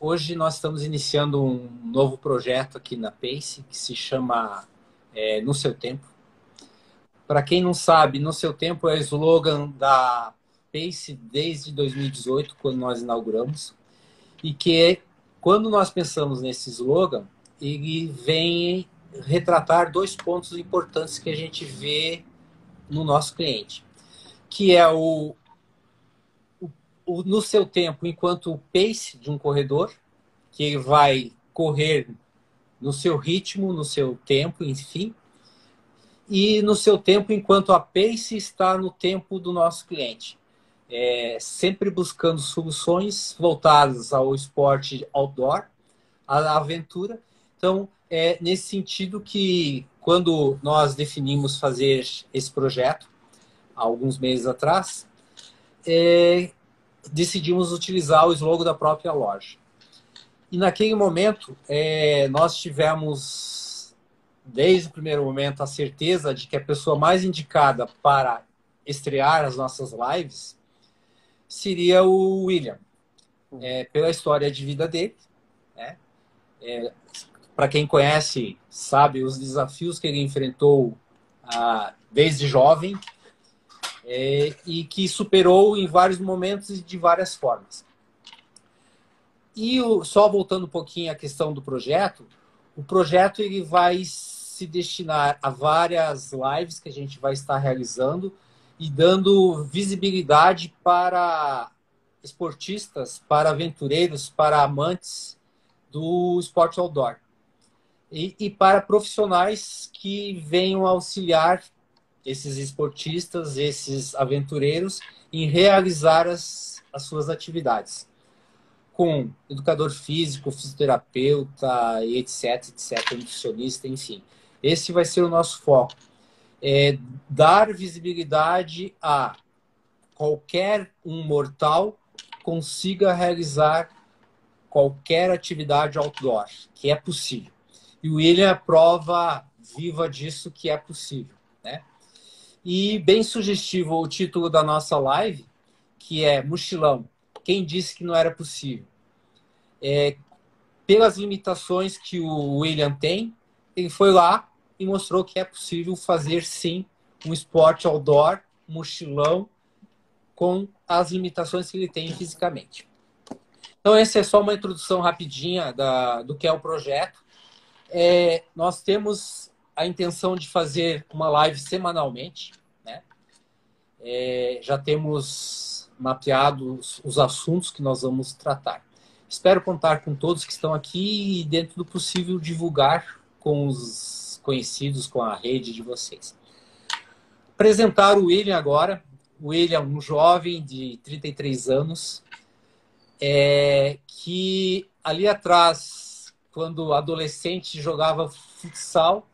hoje nós estamos iniciando um novo projeto aqui na Pace que se chama é, No Seu Tempo. Para quem não sabe, No Seu Tempo é o slogan da Pace desde 2018, quando nós inauguramos, e que quando nós pensamos nesse slogan, ele vem retratar dois pontos importantes que a gente vê no nosso cliente, que é o, no seu tempo enquanto o pace de um corredor, que ele vai correr no seu ritmo, no seu tempo, enfim, e no seu tempo enquanto a pace está no tempo do nosso cliente. É, sempre buscando soluções voltadas ao esporte outdoor, à aventura. Então, é nesse sentido que, quando nós definimos fazer esse projeto, há alguns meses atrás, é, decidimos utilizar o slogan da própria loja. E naquele momento, é, nós tivemos, desde o primeiro momento, a certeza de que a pessoa mais indicada para estrear as nossas lives seria o William, é, pela história de vida dele. Né? É, Para quem conhece, sabe os desafios que ele enfrentou ah, desde jovem é, e que superou em vários momentos e de várias formas. E o, só voltando um pouquinho à questão do projeto, o projeto ele vai se destinar a várias lives que a gente vai estar realizando e dando visibilidade para esportistas, para aventureiros, para amantes do esporte outdoor. E, e para profissionais que venham auxiliar esses esportistas, esses aventureiros, em realizar as, as suas atividades com educador físico, fisioterapeuta, etc, etc, nutricionista, enfim. Esse vai ser o nosso foco. É dar visibilidade a qualquer um mortal consiga realizar qualquer atividade outdoor, que é possível. E o William é prova viva disso que é possível, né? E bem sugestivo o título da nossa live, que é Mochilão. Quem disse que não era possível? é, pelas limitações que o William tem, ele foi lá e mostrou que é possível fazer sim um esporte outdoor, mochilão, com as limitações que ele tem fisicamente. Então, essa é só uma introdução rapidinha da, do que é o projeto. É, nós temos a intenção de fazer uma live semanalmente. Né? É, já temos mapeado os, os assuntos que nós vamos tratar. Espero contar com todos que estão aqui e, dentro do possível, divulgar com os conhecidos, com a rede de vocês. Apresentar o William agora. O William é um jovem de 33 anos, é, que ali atrás, quando adolescente, jogava futsal,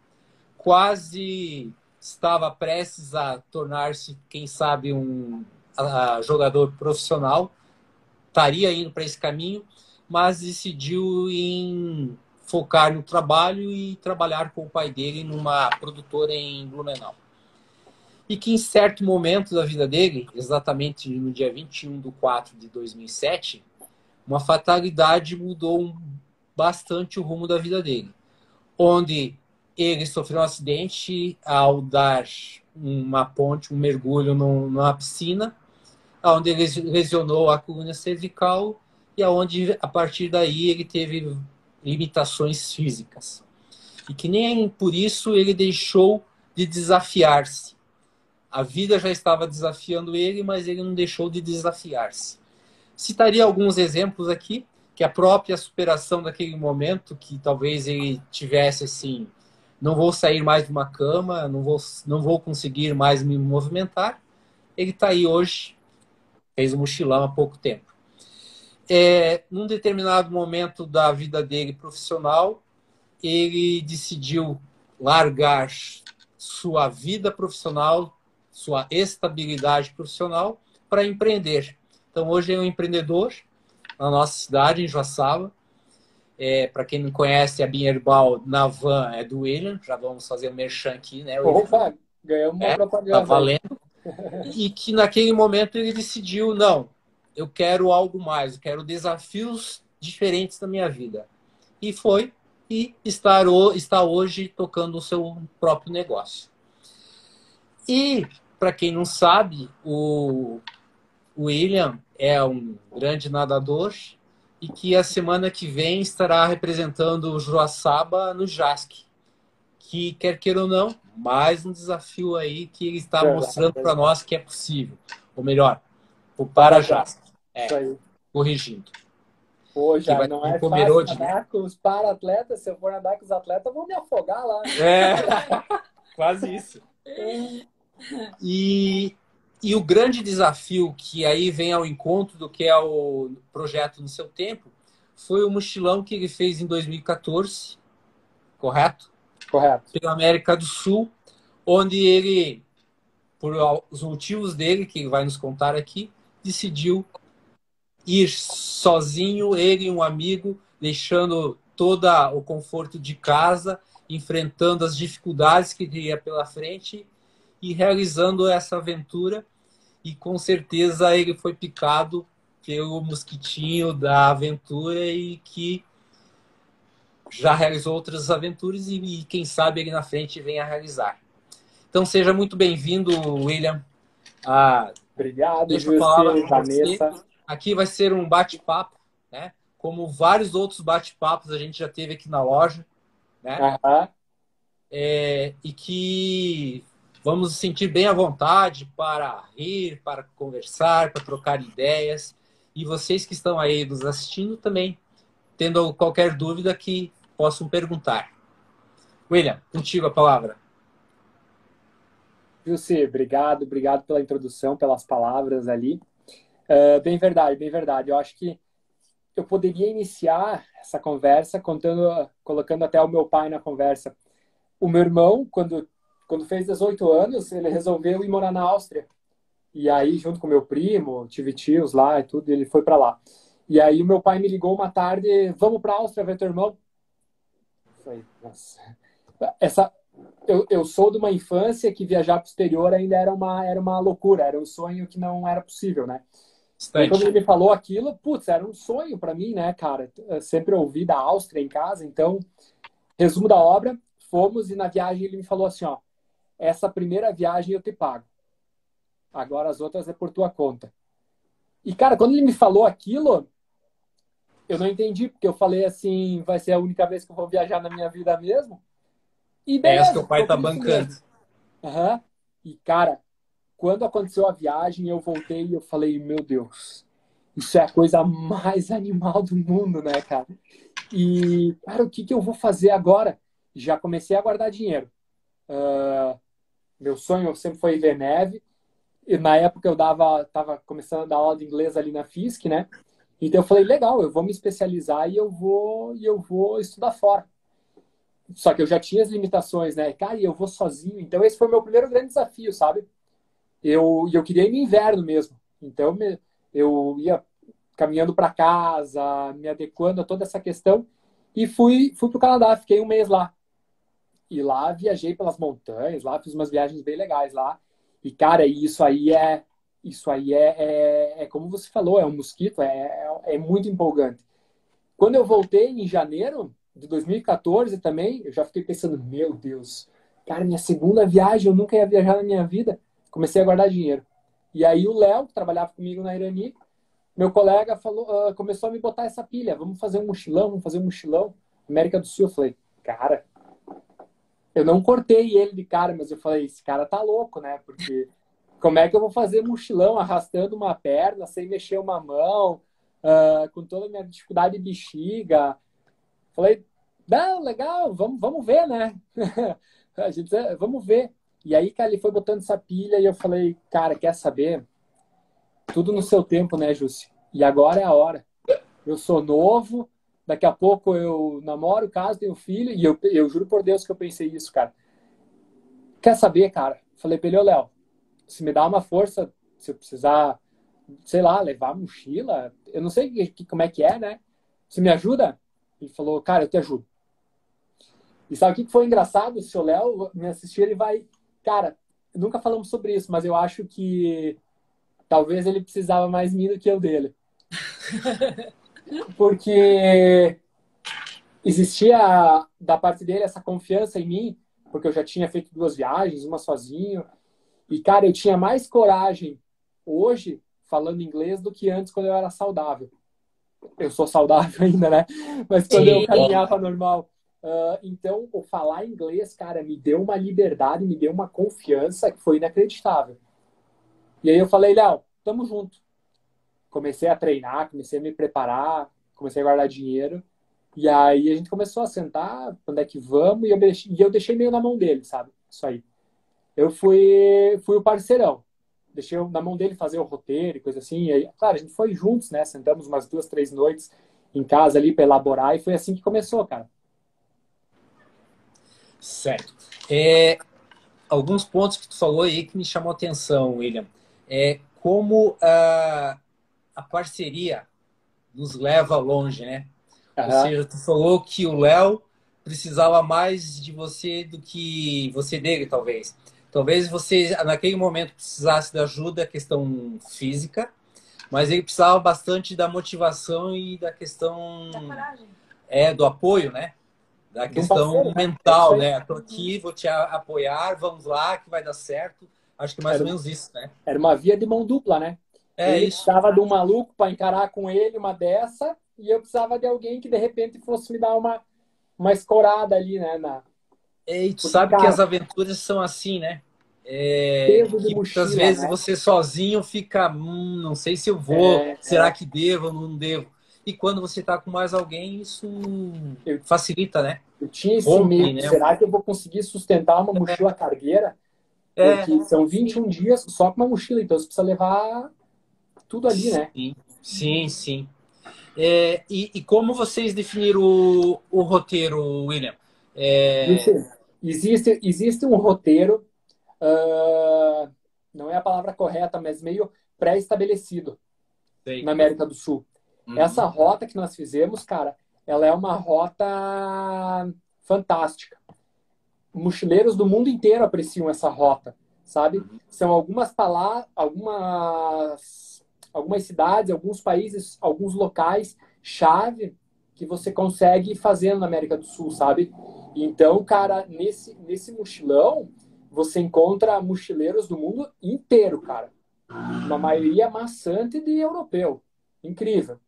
quase estava prestes a tornar-se, quem sabe, um a, jogador profissional, estaria indo para esse caminho, mas decidiu em focar no trabalho e trabalhar com o pai dele numa produtora em Blumenau. E que em certo momento da vida dele, exatamente no dia 21 de 4 de 2007, uma fatalidade mudou bastante o rumo da vida dele. Onde ele sofreu um acidente ao dar uma ponte, um mergulho numa piscina, onde ele lesionou a coluna cervical e aonde a partir daí ele teve limitações físicas. E que nem por isso ele deixou de desafiar-se. A vida já estava desafiando ele, mas ele não deixou de desafiar-se. Citaria alguns exemplos aqui, que a própria superação daquele momento, que talvez ele tivesse assim, não vou sair mais de uma cama, não vou, não vou conseguir mais me movimentar. Ele está aí hoje, fez um mochilão há pouco tempo é, num determinado momento da vida dele profissional, ele decidiu largar sua vida profissional, sua estabilidade profissional, para empreender. Então, hoje é um empreendedor na nossa cidade, em Joaçaba. É, para quem não conhece, a Binherbal na van é do William. Já vamos fazer um merchan aqui, né? Opa, ganhamos uma é, propaganda. Tá valendo. e que naquele momento ele decidiu, não, eu quero algo mais, eu quero desafios diferentes na minha vida. E foi e estar, está hoje tocando o seu próprio negócio. E, para quem não sabe, o William é um grande nadador e que a semana que vem estará representando o Joaçaba no JASC. Que, quer queira ou não, mais um desafio aí que ele está mostrando para nós que é possível. Ou melhor, o Para-JASC. É, corrigindo. Pô, já não é fácil nadar com os para-atletas. Se eu for nadar com os atletas, vou me afogar lá. É, quase isso. E, e o grande desafio que aí vem ao encontro do que é o projeto no seu tempo foi o mochilão que ele fez em 2014, correto? Correto. Pela América do Sul, onde ele, por os motivos dele, que ele vai nos contar aqui, decidiu ir sozinho, ele e um amigo, deixando todo o conforto de casa, enfrentando as dificuldades que teria pela frente e realizando essa aventura. E com certeza ele foi picado pelo mosquitinho da aventura e que já realizou outras aventuras e, e quem sabe ele na frente venha a realizar. Então seja muito bem-vindo, William. Ah, Obrigado, Deixa eu falar Vanessa. Aqui vai ser um bate-papo, né? Como vários outros bate-papos a gente já teve aqui na loja, né? Uhum. É, e que vamos nos sentir bem à vontade para rir, para conversar, para trocar ideias. E vocês que estão aí nos assistindo também, tendo qualquer dúvida que possam perguntar. William, contigo a palavra. Wilson, obrigado, obrigado pela introdução, pelas palavras ali. Uh, bem verdade, bem verdade. Eu acho que eu poderia iniciar essa conversa contando, colocando até o meu pai na conversa. O meu irmão, quando quando fez 18 anos, ele resolveu ir morar na Áustria. E aí, junto com meu primo, tive tios lá e tudo, ele foi para lá. E aí, o meu pai me ligou uma tarde: vamos para a Áustria ver teu irmão? Falei, nossa. Essa, eu, eu sou de uma infância que viajar para o exterior ainda era uma, era uma loucura, era um sonho que não era possível, né? E quando ele me falou aquilo, putz, era um sonho para mim, né, cara? Eu sempre ouvi da Áustria em casa, então, resumo da obra, fomos e na viagem ele me falou assim, ó, essa primeira viagem eu te pago. Agora as outras é por tua conta. E, cara, quando ele me falou aquilo, eu não entendi, porque eu falei assim, vai ser a única vez que eu vou viajar na minha vida mesmo. E beleza, é que o pai tá bancando. Uhum. E, cara, quando aconteceu a viagem, eu voltei e eu falei, meu Deus, isso é a coisa mais animal do mundo, né, cara? E, cara, o que, que eu vou fazer agora? Já comecei a guardar dinheiro. Uh, meu sonho sempre foi ver neve. E na época eu dava, tava começando a dar aula de inglês ali na FISC, né? Então eu falei, legal, eu vou me especializar e eu vou e eu vou estudar fora. Só que eu já tinha as limitações, né? Cara, e eu vou sozinho. Então esse foi o meu primeiro grande desafio, sabe? Eu eu queria ir no inverno mesmo. Então eu ia caminhando para casa, me adequando a toda essa questão e fui fui para o Canadá, fiquei um mês lá. E lá viajei pelas montanhas, lá fiz umas viagens bem legais lá. E, cara, isso aí é. Isso aí é, é, é como você falou, é um mosquito, é, é, é muito empolgante. Quando eu voltei em janeiro de 2014 também, eu já fiquei pensando, meu Deus, cara, minha segunda viagem, eu nunca ia viajar na minha vida. Comecei a guardar dinheiro. E aí o Léo, que trabalhava comigo na Irani, meu colega falou, uh, começou a me botar essa pilha, vamos fazer um mochilão, vamos fazer um mochilão. América do Sul, eu falei, cara, eu não cortei ele de cara, mas eu falei, esse cara tá louco, né? Porque como é que eu vou fazer mochilão arrastando uma perna, sem mexer uma mão, uh, com toda a minha dificuldade de bexiga? Falei, não, legal, vamos, vamos ver, né? a gente, vamos ver. E aí, cara, ele foi botando essa pilha e eu falei, cara, quer saber? Tudo no seu tempo, né, Júcio? E agora é a hora. Eu sou novo, Daqui a pouco eu namoro, caso, tenho filho, e eu, eu juro por Deus que eu pensei isso, cara. Quer saber, cara? Falei pra ele, ô Léo, se me dá uma força, se eu precisar, sei lá, levar mochila, eu não sei que, como é que é, né? Você me ajuda? Ele falou, cara, eu te ajudo. E sabe o que foi engraçado? O Léo me assistir, ele vai. Cara, nunca falamos sobre isso, mas eu acho que talvez ele precisava mais mim do que eu dele. porque existia da parte dele essa confiança em mim, porque eu já tinha feito duas viagens, uma sozinho. E, cara, eu tinha mais coragem hoje falando inglês do que antes quando eu era saudável. Eu sou saudável ainda, né? Mas quando eu caminhava normal. Uh, então, o falar inglês, cara, me deu uma liberdade, me deu uma confiança que foi inacreditável. E aí eu falei, Léo, tamo junto. Comecei a treinar, comecei a me preparar, comecei a guardar dinheiro. E aí a gente começou a sentar, quando é que vamos? E eu, deixei, e eu deixei meio na mão dele, sabe? Isso aí. Eu fui, fui o parceirão. Deixei na mão dele fazer o roteiro e coisa assim. E aí, claro, a gente foi juntos, né? Sentamos umas duas, três noites em casa ali para elaborar e foi assim que começou, cara. Certo. É, alguns pontos que tu falou aí que me chamou a atenção, William. É como a, a parceria nos leva longe, né? Uhum. Ou seja, tu falou que o Léo precisava mais de você do que você dele, talvez. Talvez você, naquele momento, precisasse da ajuda, questão física, mas ele precisava bastante da motivação e da questão da é do apoio, né? Da questão parceiro, né? mental, né? Estou aqui, vou te apoiar, vamos lá, que vai dar certo. Acho que mais era, ou menos isso, né? Era uma via de mão dupla, né? É ele isso. precisava de um maluco para encarar com ele uma dessa, e eu precisava de alguém que de repente fosse me dar uma, uma escorada ali, né? Na... E tu sabe cara, que as aventuras são assim, né? É, que muitas vezes né? você sozinho fica, hum, não sei se eu vou, é, será é. que devo ou não devo? E quando você está com mais alguém, isso eu, facilita, né? Eu tinha esse Rompe, medo, né? será que eu vou conseguir sustentar uma mochila cargueira? É. Porque são 21 dias só com uma mochila, então você precisa levar tudo ali, sim, né? Sim, sim. É, e, e, como vocês definiram o, o roteiro, William? É... Existe, existe um roteiro, uh, não é a palavra correta, mas meio pré-estabelecido na América do Sul. Uhum. Essa rota que nós fizemos, cara, ela é uma rota fantástica. Mochileiros do mundo inteiro apreciam essa rota, sabe? Uhum. São algumas palavras, algumas algumas cidades, alguns países, alguns locais chave que você consegue fazer na América do Sul, sabe? Então, cara, nesse, nesse mochilão, você encontra mochileiros do mundo inteiro, cara. Uma maioria maçante de europeu. Incrível.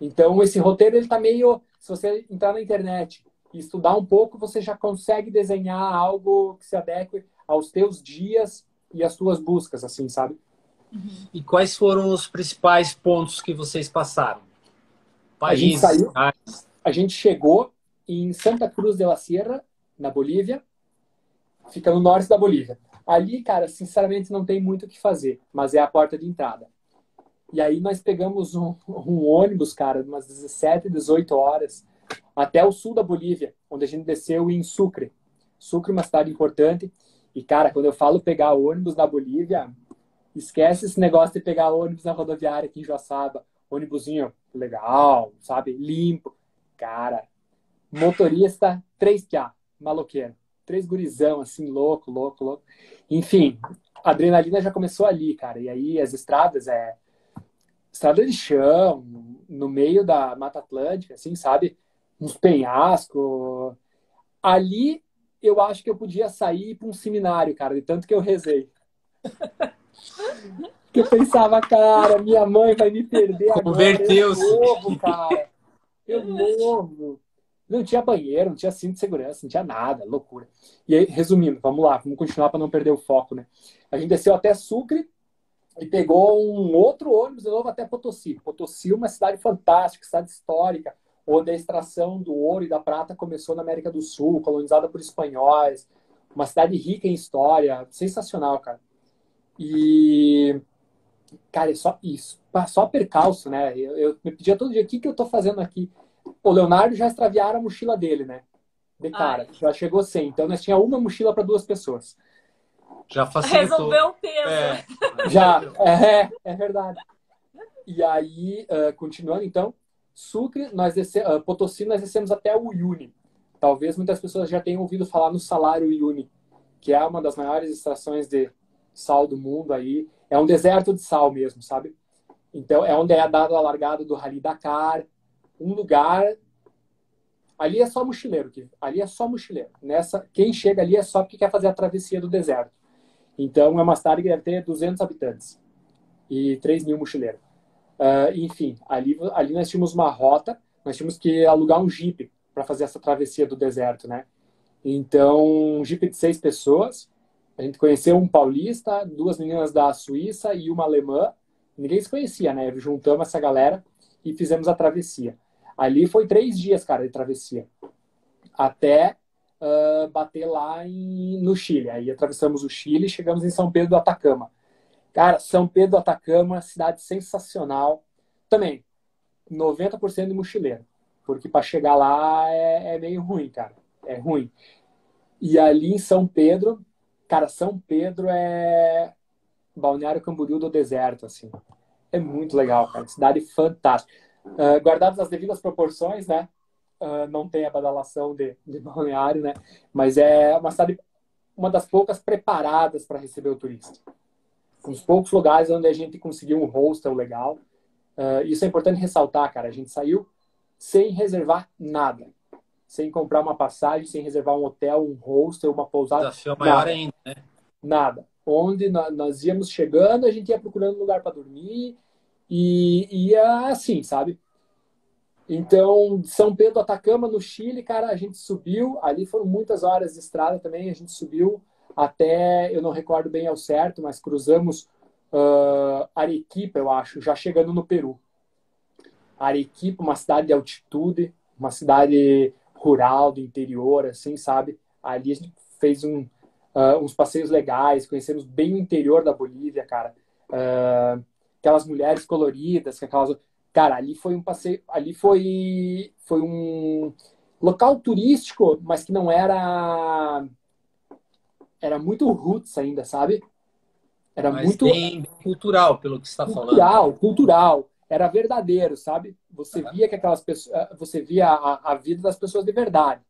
Então, esse roteiro, ele tá meio... Se você entrar na internet e estudar um pouco, você já consegue desenhar algo que se adeque aos teus dias e às tuas buscas, assim, sabe? Uhum. E quais foram os principais pontos que vocês passaram? Países, a gente, saiu, a gente chegou em Santa Cruz de la Sierra, na Bolívia. Fica no norte da Bolívia. Ali, cara, sinceramente não tem muito o que fazer, mas é a porta de entrada. E aí nós pegamos um, um ônibus, cara, umas 17, 18 horas, até o sul da Bolívia, onde a gente desceu em Sucre. Sucre é uma cidade importante. E, cara, quando eu falo pegar ônibus na Bolívia, Esquece esse negócio de pegar ônibus na rodoviária aqui em Joaçaba. Ônibusinho legal, sabe? Limpo. Cara, motorista 3PA, maloqueiro. Três gurizão, assim, louco, louco, louco. Enfim, a adrenalina já começou ali, cara. E aí as estradas é estrada de chão, no meio da Mata Atlântica, assim, sabe? Uns penhascos. Ali eu acho que eu podia sair para um seminário, cara, de tanto que eu rezei. Que eu pensava, cara, minha mãe vai me perder agora. Converteu-se. Eu novo, cara. Eu novo. Não tinha banheiro, não tinha cinto de segurança, não tinha nada, loucura. E aí, resumindo, vamos lá, vamos continuar para não perder o foco, né? A gente desceu até Sucre e pegou um outro ônibus de novo até Potosí. Potosí é uma cidade fantástica, cidade histórica, onde a extração do ouro e da prata começou na América do Sul, colonizada por espanhóis. Uma cidade rica em história, sensacional, cara. E, cara, é só isso. Só percalço, né? Eu, eu me pedia todo dia, o que, que eu tô fazendo aqui? O Leonardo já extraviaram a mochila dele, né? De cara, Ai. já chegou sem. Então, nós tinha uma mochila para duas pessoas. Já facilitou. Resolveu o peso. É. Já, é, é verdade. E aí, uh, continuando, então, Sucre, nós desce, uh, Potosí, nós descemos até o Uyuni. Talvez muitas pessoas já tenham ouvido falar no salário Uyuni, que é uma das maiores extrações de sal do mundo aí. É um deserto de sal mesmo, sabe? Então, é onde é dada a largada do Rally Dakar. Um lugar. Ali é só mochileiro. Ali é só mochileiro. Nessa, quem chega ali é só porque quer fazer a travessia do deserto. Então, é uma cidade que deve ter 200 habitantes e 3 mil mochileiros. Uh, enfim, ali, ali nós tínhamos uma rota, nós tínhamos que alugar um jeep para fazer essa travessia do deserto, né? Então, um jeep de seis pessoas. A gente conheceu um paulista, duas meninas da Suíça e uma alemã. Ninguém se conhecia, né? Juntamos essa galera e fizemos a travessia. Ali foi três dias, cara, de travessia. Até uh, bater lá em, no Chile. Aí atravessamos o Chile e chegamos em São Pedro do Atacama. Cara, São Pedro do Atacama, cidade sensacional. Também, 90% de mochileiro. Porque para chegar lá é, é meio ruim, cara. É ruim. E ali em São Pedro, cara, São Pedro é Balneário Camboriú do deserto, assim. É muito legal, cara. Cidade fantástica. Uh, guardadas as devidas proporções, né? Uh, não tem a badalação de, de balneário, né? Mas é uma cidade, uma das poucas preparadas para receber o turista. Um dos poucos lugares onde a gente conseguiu um hostel legal. Uh, isso é importante ressaltar, cara. A gente saiu sem reservar nada. Sem comprar uma passagem, sem reservar um hotel, um hostel, uma pousada. Desafio maior nada. ainda, né? Nada. Onde nós íamos chegando, a gente ia procurando um lugar para dormir e ia assim, sabe? Então, São Pedro Atacama, no Chile, cara, a gente subiu. Ali foram muitas horas de estrada também. A gente subiu até, eu não recordo bem ao certo, mas cruzamos uh, Arequipa, eu acho, já chegando no Peru. Arequipa, uma cidade de altitude, uma cidade rural do interior, assim, sabe? Ali a gente fez um, uh, uns passeios legais, conhecemos bem o interior da Bolívia, cara. Uh, aquelas mulheres coloridas, aquelas Cara, ali foi um passeio, ali foi foi um local turístico, mas que não era era muito roots ainda, sabe? Era mas muito cultural, pelo que está falando. Cultural, cultural. Era verdadeiro, sabe? Você via que aquelas pessoas, eh, você via a, a, vida das pessoas de verdade.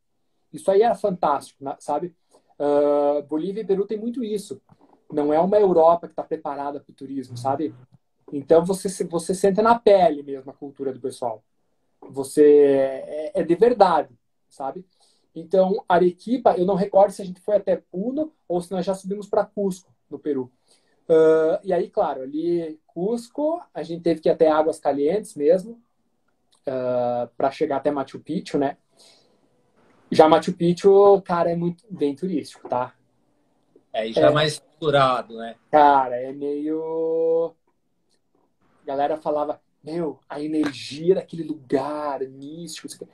Isso aí era fantástico, sabe? Uh, Bolívia e Peru tem muito isso. Não é uma Europa que está preparada para o turismo, sabe? Então você, você sente na pele mesmo a cultura do pessoal. Você é, é de verdade, sabe? Então, Arequipa, eu não recordo se a gente foi até Puno ou se nós já subimos para Cusco, no Peru. Uh, e aí, claro, ali Cusco, a gente teve que ir até Águas Calientes mesmo, uh, para chegar até Machu Picchu, né? Já Machu Picchu, cara, é muito bem turístico, tá? É, e já é, mais estruturado, né? Cara, é meio galera falava, meu, a energia daquele lugar místico.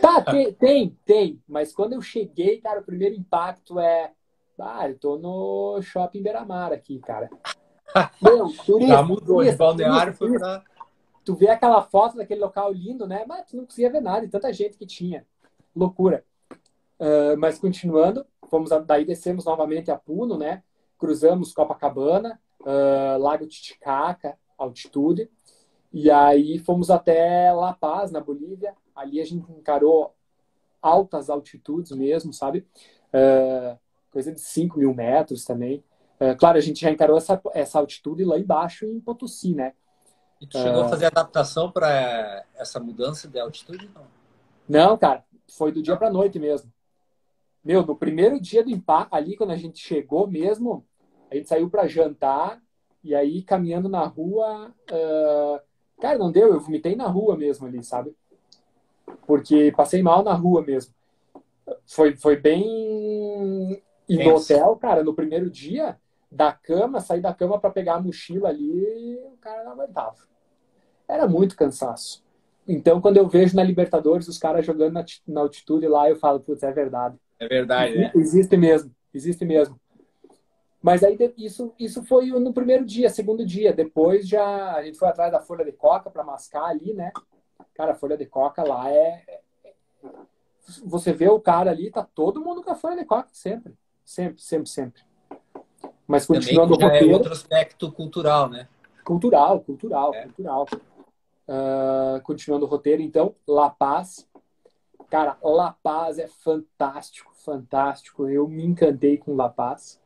Tá, tem, tem, tem, mas quando eu cheguei, cara, o primeiro impacto é, ah, eu tô no shopping Beira-Mar aqui, cara. Meu, turista, Já mudou, turista, de balneário foi pra... Tu vê aquela foto daquele local lindo, né? Mas tu não conseguia ver nada, e tanta gente que tinha. Loucura. Uh, mas continuando, fomos a, daí descemos novamente a Puno, né? Cruzamos Copacabana, uh, Lago Titicaca, altitude. E aí fomos até La Paz, na Bolívia. Ali a gente encarou altas altitudes mesmo, sabe? Uh, coisa de 5 mil metros também. Uh, claro, a gente já encarou essa, essa altitude lá embaixo em Potosí, né? E tu chegou uh, a fazer adaptação para essa mudança de altitude? Não? não, cara. Foi do dia para noite mesmo. Meu, no primeiro dia do impacto, ali quando a gente chegou mesmo, a gente saiu para jantar e aí, caminhando na rua, uh, cara, não deu, eu vomitei na rua mesmo ali, sabe? Porque passei mal na rua mesmo. Foi, foi bem. E no hotel, cara, no primeiro dia, da cama, sair da cama para pegar a mochila ali, o cara não aguentava. Era muito cansaço. Então, quando eu vejo na Libertadores os caras jogando na, na altitude lá, eu falo, putz, é verdade. É verdade, né? Existe mesmo, existe mesmo. Mas aí isso, isso foi no primeiro dia, segundo dia. Depois já a gente foi atrás da folha de coca para mascar ali, né? Cara, a folha de coca lá é, é. Você vê o cara ali, tá todo mundo com a folha de coca sempre. Sempre, sempre, sempre. Mas continuando Também o é roteiro. É outro aspecto cultural, né? Cultural, cultural, é. cultural. Uh, continuando o roteiro, então, La Paz. Cara, La Paz é fantástico, fantástico. Eu me encantei com La Paz.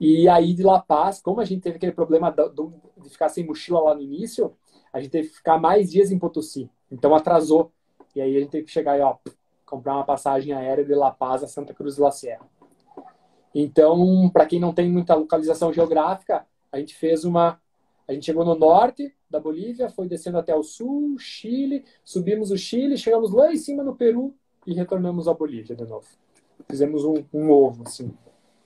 E aí de La Paz, como a gente teve aquele problema de ficar sem mochila lá no início, a gente teve que ficar mais dias em Potosí. Então atrasou. E aí a gente teve que chegar e, ó, comprar uma passagem aérea de La Paz a Santa Cruz de la Sierra. Então, para quem não tem muita localização geográfica, a gente fez uma. A gente chegou no norte da Bolívia, foi descendo até o sul, Chile, subimos o Chile, chegamos lá em cima no Peru e retornamos à Bolívia de novo. Fizemos um, um ovo, assim.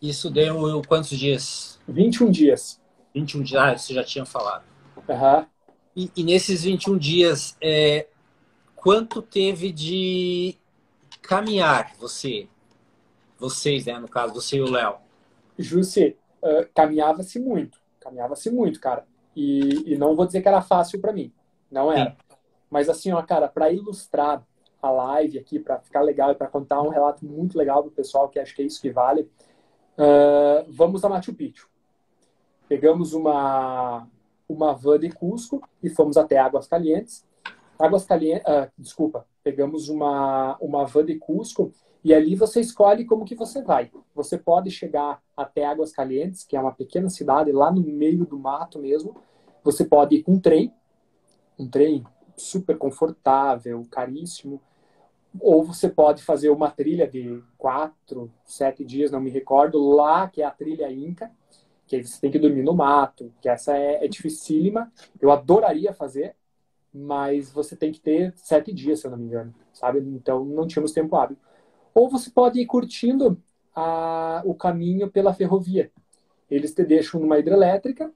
Isso deu quantos dias? 21 dias. 21 dias, ah, você já tinha falado. Uhum. E, e nesses 21 dias, é, quanto teve de caminhar você? Vocês, né, no caso, você e o Léo. Jussi, uh, caminhava-se muito. Caminhava-se muito, cara. E, e, não vou dizer que era fácil para mim. Não era. Sim. Mas assim, ó, cara, para ilustrar a live aqui, para ficar legal e para contar um relato muito legal pro pessoal, que acho que é isso que vale, uh, vamos a Machu Picchu. Pegamos uma, uma van de Cusco e fomos até Águas Calientes. Águas Calientes, uh, desculpa, pegamos uma, uma van de Cusco e ali você escolhe como que você vai. Você pode chegar até Águas Calientes, que é uma pequena cidade lá no meio do mato mesmo. Você pode ir com um trem, um trem super confortável, caríssimo. Ou você pode fazer uma trilha de quatro, sete dias, não me recordo, lá que é a trilha Inca, que você tem que dormir no mato, que essa é, é dificílima. Eu adoraria fazer, mas você tem que ter sete dias, se eu não me engano, sabe? Então não tínhamos tempo hábil. Ou você pode ir curtindo a, o caminho pela ferrovia. Eles te deixam numa hidrelétrica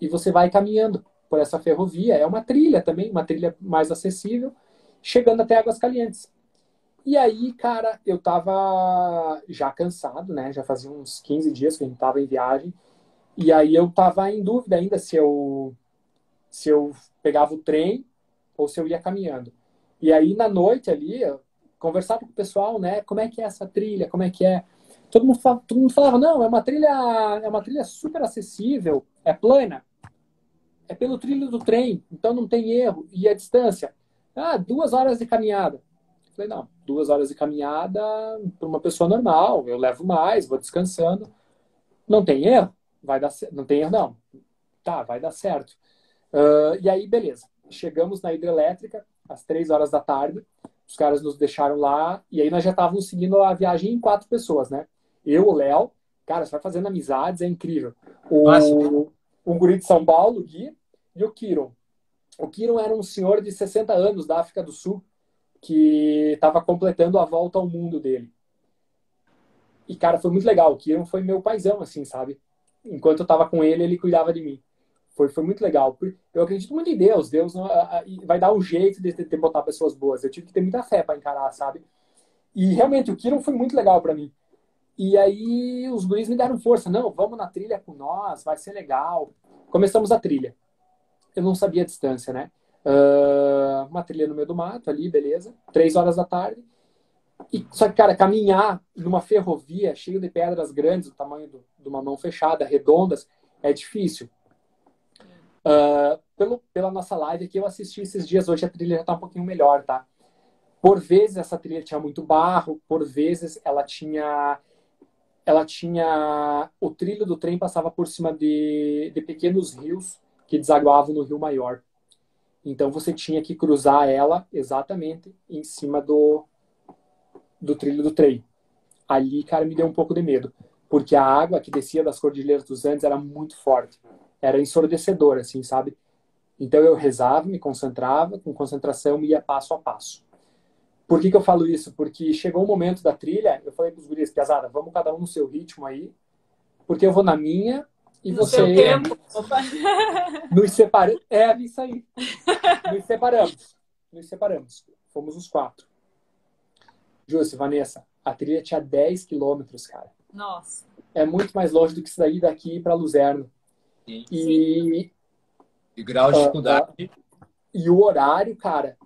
e você vai caminhando por essa ferrovia. É uma trilha também, uma trilha mais acessível, chegando até Águas Calientes. E aí, cara, eu tava já cansado, né? Já fazia uns 15 dias que a gente tava em viagem. E aí eu tava em dúvida ainda se eu se eu pegava o trem ou se eu ia caminhando. E aí na noite ali, conversava com o pessoal, né? Como é que é essa trilha? Como é que é? Todo mundo, falava, todo mundo falava, não, é uma trilha, é uma trilha super acessível, é plana, é pelo trilho do trem, então não tem erro. E a distância? Ah, duas horas de caminhada. Eu falei, não, duas horas de caminhada para uma pessoa normal, eu levo mais, vou descansando. Não tem erro? Vai dar Não tem erro, não. Tá, vai dar certo. Uh, e aí, beleza. Chegamos na hidrelétrica às três horas da tarde. Os caras nos deixaram lá. E aí nós já estávamos seguindo a viagem em quatro pessoas, né? Eu, o Léo. Cara, você vai fazendo amizades, é incrível. O, um guri de São Paulo, o Gui, e o Kiron. O Kiron era um senhor de 60 anos da África do Sul que estava completando a volta ao mundo dele. E, cara, foi muito legal. O Kiron foi meu paizão, assim, sabe? Enquanto eu estava com ele, ele cuidava de mim. Foi, foi muito legal. Eu acredito muito em Deus. Deus não, vai dar um jeito de, de, de botar pessoas boas. Eu tive que ter muita fé para encarar, sabe? E realmente o Kiron foi muito legal para mim. E aí os guris me deram força. Não, vamos na trilha com nós, vai ser legal. Começamos a trilha. Eu não sabia a distância, né? Uh, uma trilha no meio do mato ali, beleza. Três horas da tarde. E, só que, cara, caminhar numa ferrovia cheio de pedras grandes, do tamanho do, de uma mão fechada, redondas, é difícil. Uh, pelo, pela nossa live aqui, eu assisti esses dias, hoje a trilha já tá um pouquinho melhor, tá? Por vezes essa trilha tinha muito barro, por vezes ela tinha ela tinha o trilho do trem passava por cima de, de pequenos rios que desaguavam no rio maior. Então você tinha que cruzar ela exatamente em cima do do trilho do trem. Ali, cara, me deu um pouco de medo, porque a água que descia das cordilheiras dos Andes era muito forte era ensurdecedor, assim, sabe? Então eu rezava, me concentrava, com concentração ia passo a passo. Por que, que eu falo isso? Porque chegou o um momento da trilha, eu falei para os guris, Piazada, vamos cada um no seu ritmo aí, porque eu vou na minha e no você... Seu tempo. Nos separamos. É, isso aí. Nos separamos. Nos separamos. Fomos os quatro. Júcio, Vanessa, a trilha tinha 10 quilômetros, cara. Nossa. É muito mais longe do que sair daqui para Luzerno. Sim. E, E grau de dificuldade. e o horário, cara,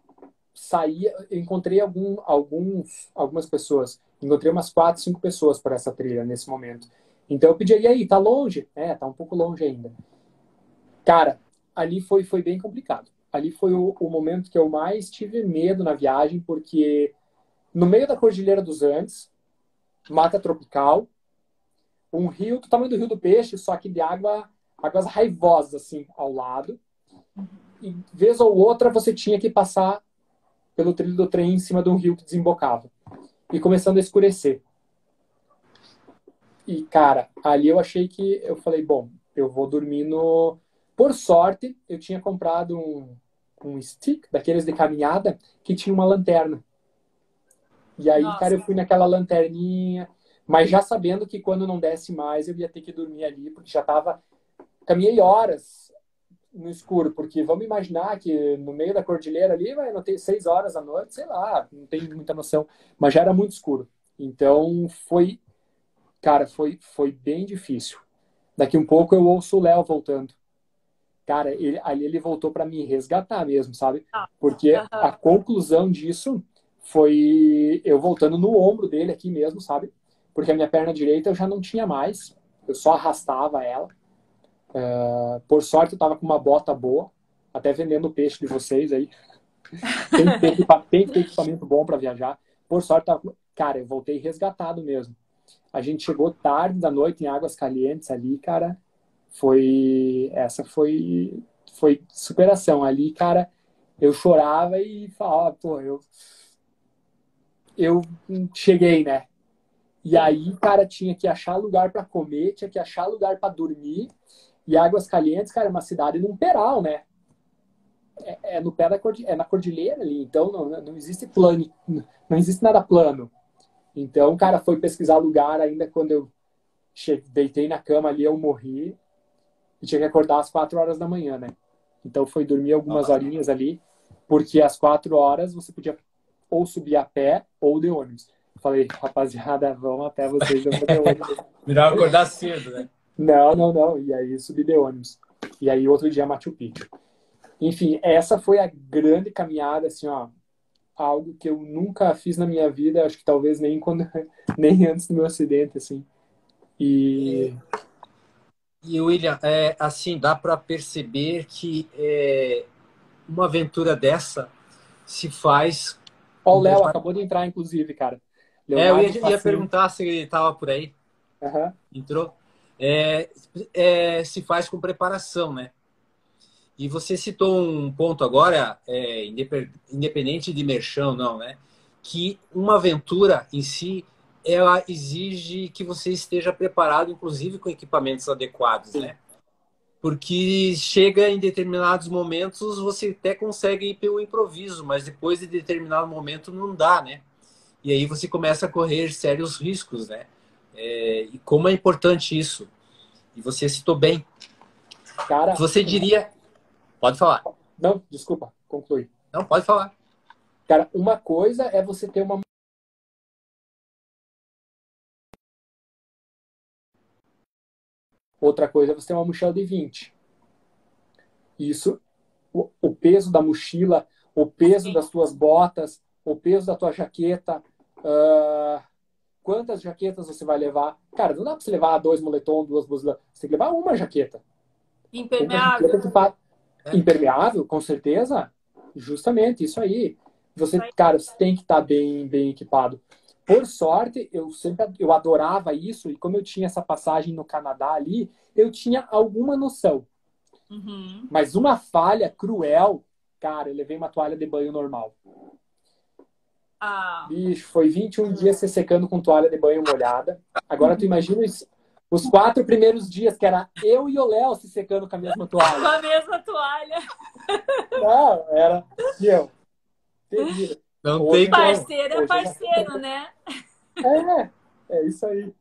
saía. Eu encontrei algum, alguns, algumas pessoas. Encontrei umas quatro, cinco pessoas para essa trilha nesse momento. Então eu pedi, e aí, tá longe? É, tá um pouco longe ainda. Cara, ali foi, foi bem complicado. Ali foi o, o momento que eu mais tive medo na viagem, porque no meio da Cordilheira dos Andes, mata tropical, um rio do tamanho do Rio do Peixe, só que de água águas raivosas assim ao lado. e vez ou outra você tinha que passar pelo trilho do trem em cima de um rio que desembocava. E começando a escurecer. E, cara, ali eu achei que. Eu falei, bom, eu vou dormir no. Por sorte, eu tinha comprado um, um stick, daqueles de caminhada, que tinha uma lanterna. E aí, Nossa. cara, eu fui naquela lanterninha, mas já sabendo que quando não desse mais, eu ia ter que dormir ali, porque já tava. Caminhei horas no escuro, porque vamos imaginar que no meio da cordilheira ali vai não ter seis horas da noite, sei lá, não tem muita noção, mas já era muito escuro. Então foi, cara, foi, foi bem difícil. Daqui um pouco eu ouço o Léo voltando. Cara, ele, ali ele voltou para me resgatar mesmo, sabe? Ah, porque a conclusão disso foi eu voltando no ombro dele aqui mesmo, sabe? Porque a minha perna direita eu já não tinha mais, eu só arrastava ela. Uh, por sorte, eu tava com uma bota boa, até vendendo peixe de vocês aí. tem, que ter, tem ter equipamento bom para viajar. Por sorte, tava... cara, eu voltei resgatado mesmo. A gente chegou tarde da noite em Águas Calientes ali, cara. Foi. Essa foi. Foi superação. Ali, cara, eu chorava e falava, pô, eu. Eu cheguei, né? E aí, cara, tinha que achar lugar para comer, tinha que achar lugar para dormir. E Águas Calientes, cara, é uma cidade num peral, né? É, é no pé da cordilheira, é na cordilheira ali, então não, não existe plano, não existe nada plano. Então, cara, foi pesquisar lugar ainda quando eu cheguei, deitei na cama ali, eu morri e tinha que acordar às quatro horas da manhã, né? Então foi dormir algumas horinhas ali, porque às quatro horas você podia ou subir a pé ou de ônibus. Falei, rapaziada, vamos até vocês, eu vou de ônibus. Melhor acordar cedo, né? Não, não, não. E aí subi de ônibus. E aí outro dia Machu Picchu. Enfim, essa foi a grande caminhada, assim, ó. Algo que eu nunca fiz na minha vida, acho que talvez nem quando nem antes do meu acidente, assim. E e William, é, assim dá para perceber que é, uma aventura dessa se faz. Ó, o Léo acabou de entrar, inclusive, cara. Leonardo é, eu ia, ia perguntar se ele estava por aí. Uhum. Entrou? É, é, se faz com preparação, né? E você citou um ponto agora, é, independente de merchão, não, né? Que uma aventura em si, ela exige que você esteja preparado, inclusive com equipamentos adequados, Sim. né? Porque chega em determinados momentos, você até consegue ir pelo improviso, mas depois de determinado momento não dá, né? E aí você começa a correr sérios riscos, né? É, e como é importante isso. E você citou bem. Cara, você diria. Pode falar. Não, desculpa, conclui. Não, pode falar. Cara, uma coisa é você ter uma. Outra coisa é você ter uma mochila de 20. Isso, o, o peso da mochila, o peso das suas botas, o peso da tua jaqueta, uh, quantas jaquetas você vai levar. Cara, não dá pra você levar dois moletom, duas blusas. Você tem que levar uma jaqueta. Impermeável. É. Impermeável, com certeza. Justamente, isso aí. Você, cara, você tem que estar tá bem, bem equipado. Por sorte, eu sempre eu adorava isso, e como eu tinha essa passagem no Canadá ali, eu tinha alguma noção. Uhum. Mas uma falha cruel, cara, eu levei uma toalha de banho normal. Ah. Bicho, foi 21 dias se secando com toalha de banho molhada. Agora tu imagina isso, os quatro primeiros dias, que era eu e o Léo se secando com a mesma toalha. Com a mesma toalha. Não, era eu. Terrível. Não tem Parceiro é parceiro, né? É, é isso aí.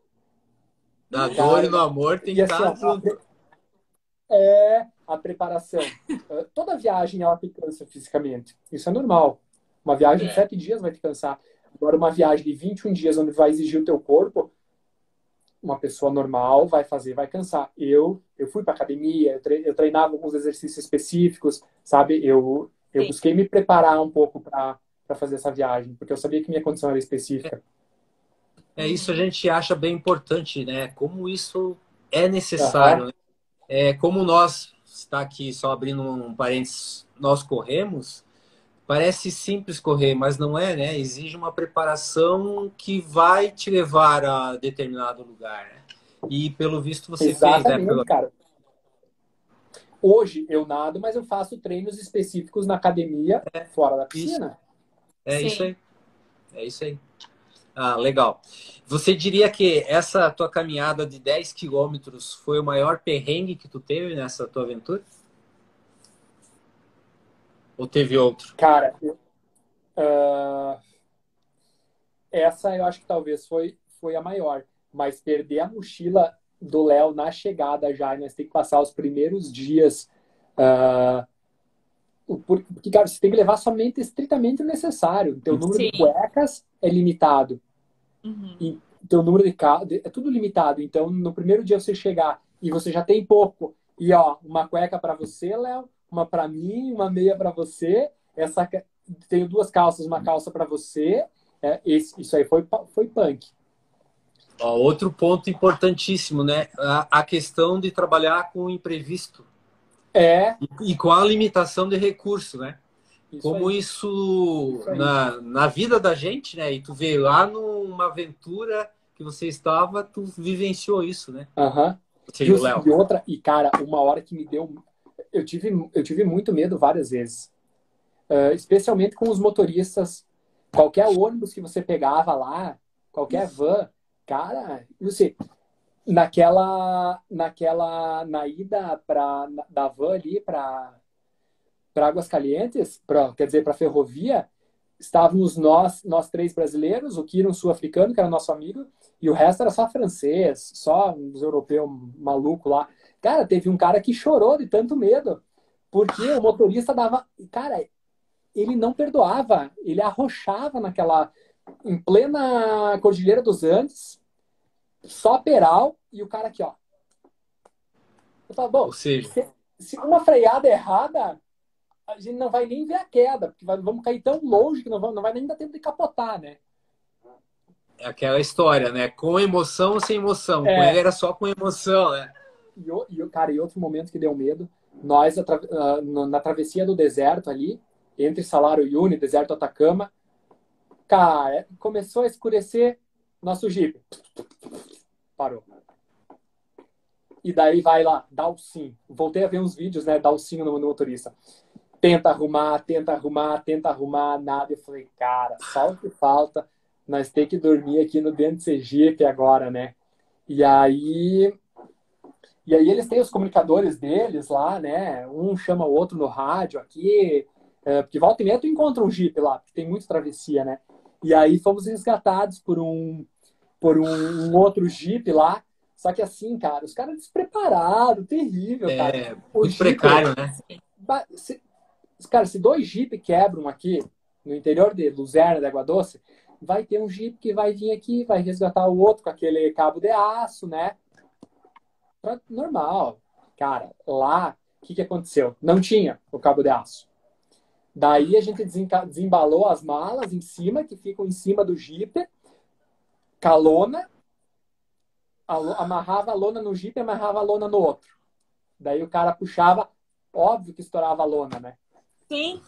Na dor e no amor tem que estar assim, junto. É, a preparação. Toda viagem ela tem cansa fisicamente. Isso é normal. Uma viagem de é. sete dias vai te cansar. Agora, uma viagem de 21 dias, onde vai exigir o teu corpo, uma pessoa normal vai fazer, vai cansar. Eu, eu fui para academia, eu treinava alguns exercícios específicos, sabe? Eu, eu busquei me preparar um pouco para fazer essa viagem, porque eu sabia que minha condição era específica. É isso a gente acha bem importante, né? Como isso é necessário. Uhum. Né? É como nós está aqui só abrindo um parênteses, nós corremos Parece simples correr, mas não é, né? Exige uma preparação que vai te levar a determinado lugar, né? E pelo visto você Exatamente, fez, né? Pela... cara. Hoje eu nado, mas eu faço treinos específicos na academia, é, fora da piscina. Isso. É Sim. isso aí. É isso aí. Ah, legal. Você diria que essa tua caminhada de 10 quilômetros foi o maior perrengue que tu teve nessa tua aventura? Ou teve outro? Cara, uh, essa eu acho que talvez foi, foi a maior. Mas perder a mochila do Léo na chegada já, e nós temos que passar os primeiros dias. Uh, porque, cara, você tem que levar somente estritamente o necessário. O teu número Sim. de cuecas é limitado. Uhum. E teu número de carro é tudo limitado. Então, no primeiro dia você chegar e você já tem pouco, e ó, uma cueca para você, Léo, uma para mim, uma meia para você, essa tenho duas calças, uma calça para você. É, esse, isso aí foi foi punk. Ó, outro ponto importantíssimo, né? A, a, questão de trabalhar com o imprevisto. É. E, e com a limitação de recurso, né? Isso Como aí. isso, isso na, na vida da gente, né? E tu vê lá numa aventura que você estava, tu vivenciou isso, né? Aham. Uhum. E, e outra, e cara, uma hora que me deu. Eu tive, eu tive muito medo várias vezes. Uh, especialmente com os motoristas. Qualquer ônibus que você pegava lá, qualquer van, cara, você naquela naquela na ida para da van ali para para Águas Calientes, para quer dizer para ferrovia, estávamos nós nós três brasileiros, o Kiro um sul-africano que era nosso amigo e o resto era só francês, só uns europeus maluco lá. Cara, teve um cara que chorou de tanto medo porque o motorista dava, cara, ele não perdoava, ele arrochava naquela em plena Cordilheira dos Andes, só peral e o cara aqui, ó. Eu falo, bom, seja... se, se, uma freada errada, a gente não vai nem ver a queda, porque vai, vamos cair tão longe que não, vamos, não vai nem dar tempo de capotar, né? É aquela história, né? Com emoção ou sem emoção. É. Com ele era só com emoção, né? E, e, cara, e outro momento que deu medo, nós uh, na travessia do deserto ali, entre Salário e Uni, deserto Atacama, cara, começou a escurecer nosso Jeep. Parou. E daí vai lá, dá o sim. Voltei a ver uns vídeos, né? Dá o sim no, no motorista. Tenta arrumar, tenta arrumar, tenta arrumar, nada. Eu falei, cara, só o que falta. Nós tem que dormir aqui no dentro desse Jeep agora, né? E aí e aí eles têm os comunicadores deles lá, né? Um chama o outro no rádio aqui, é, porque volta e meia tu encontra um Jeep lá, porque tem muita travessia, né? E aí fomos resgatados por um por um, um outro Jeep lá. Só que assim, cara, os caras despreparados, terrível, é, cara. O muito Jeep, precário, né? Se, cara, se dois Jeep quebram aqui no interior de Luzerna, de Água Doce, vai ter um Jeep que vai vir aqui, vai resgatar o outro com aquele cabo de aço, né? Normal. Cara, lá, o que, que aconteceu? Não tinha o cabo de aço. Daí a gente desembalou as malas em cima, que ficam em cima do Jeep, calona, amarrava a lona no Jeep e amarrava a lona no outro. Daí o cara puxava, óbvio que estourava a lona, né? Sim.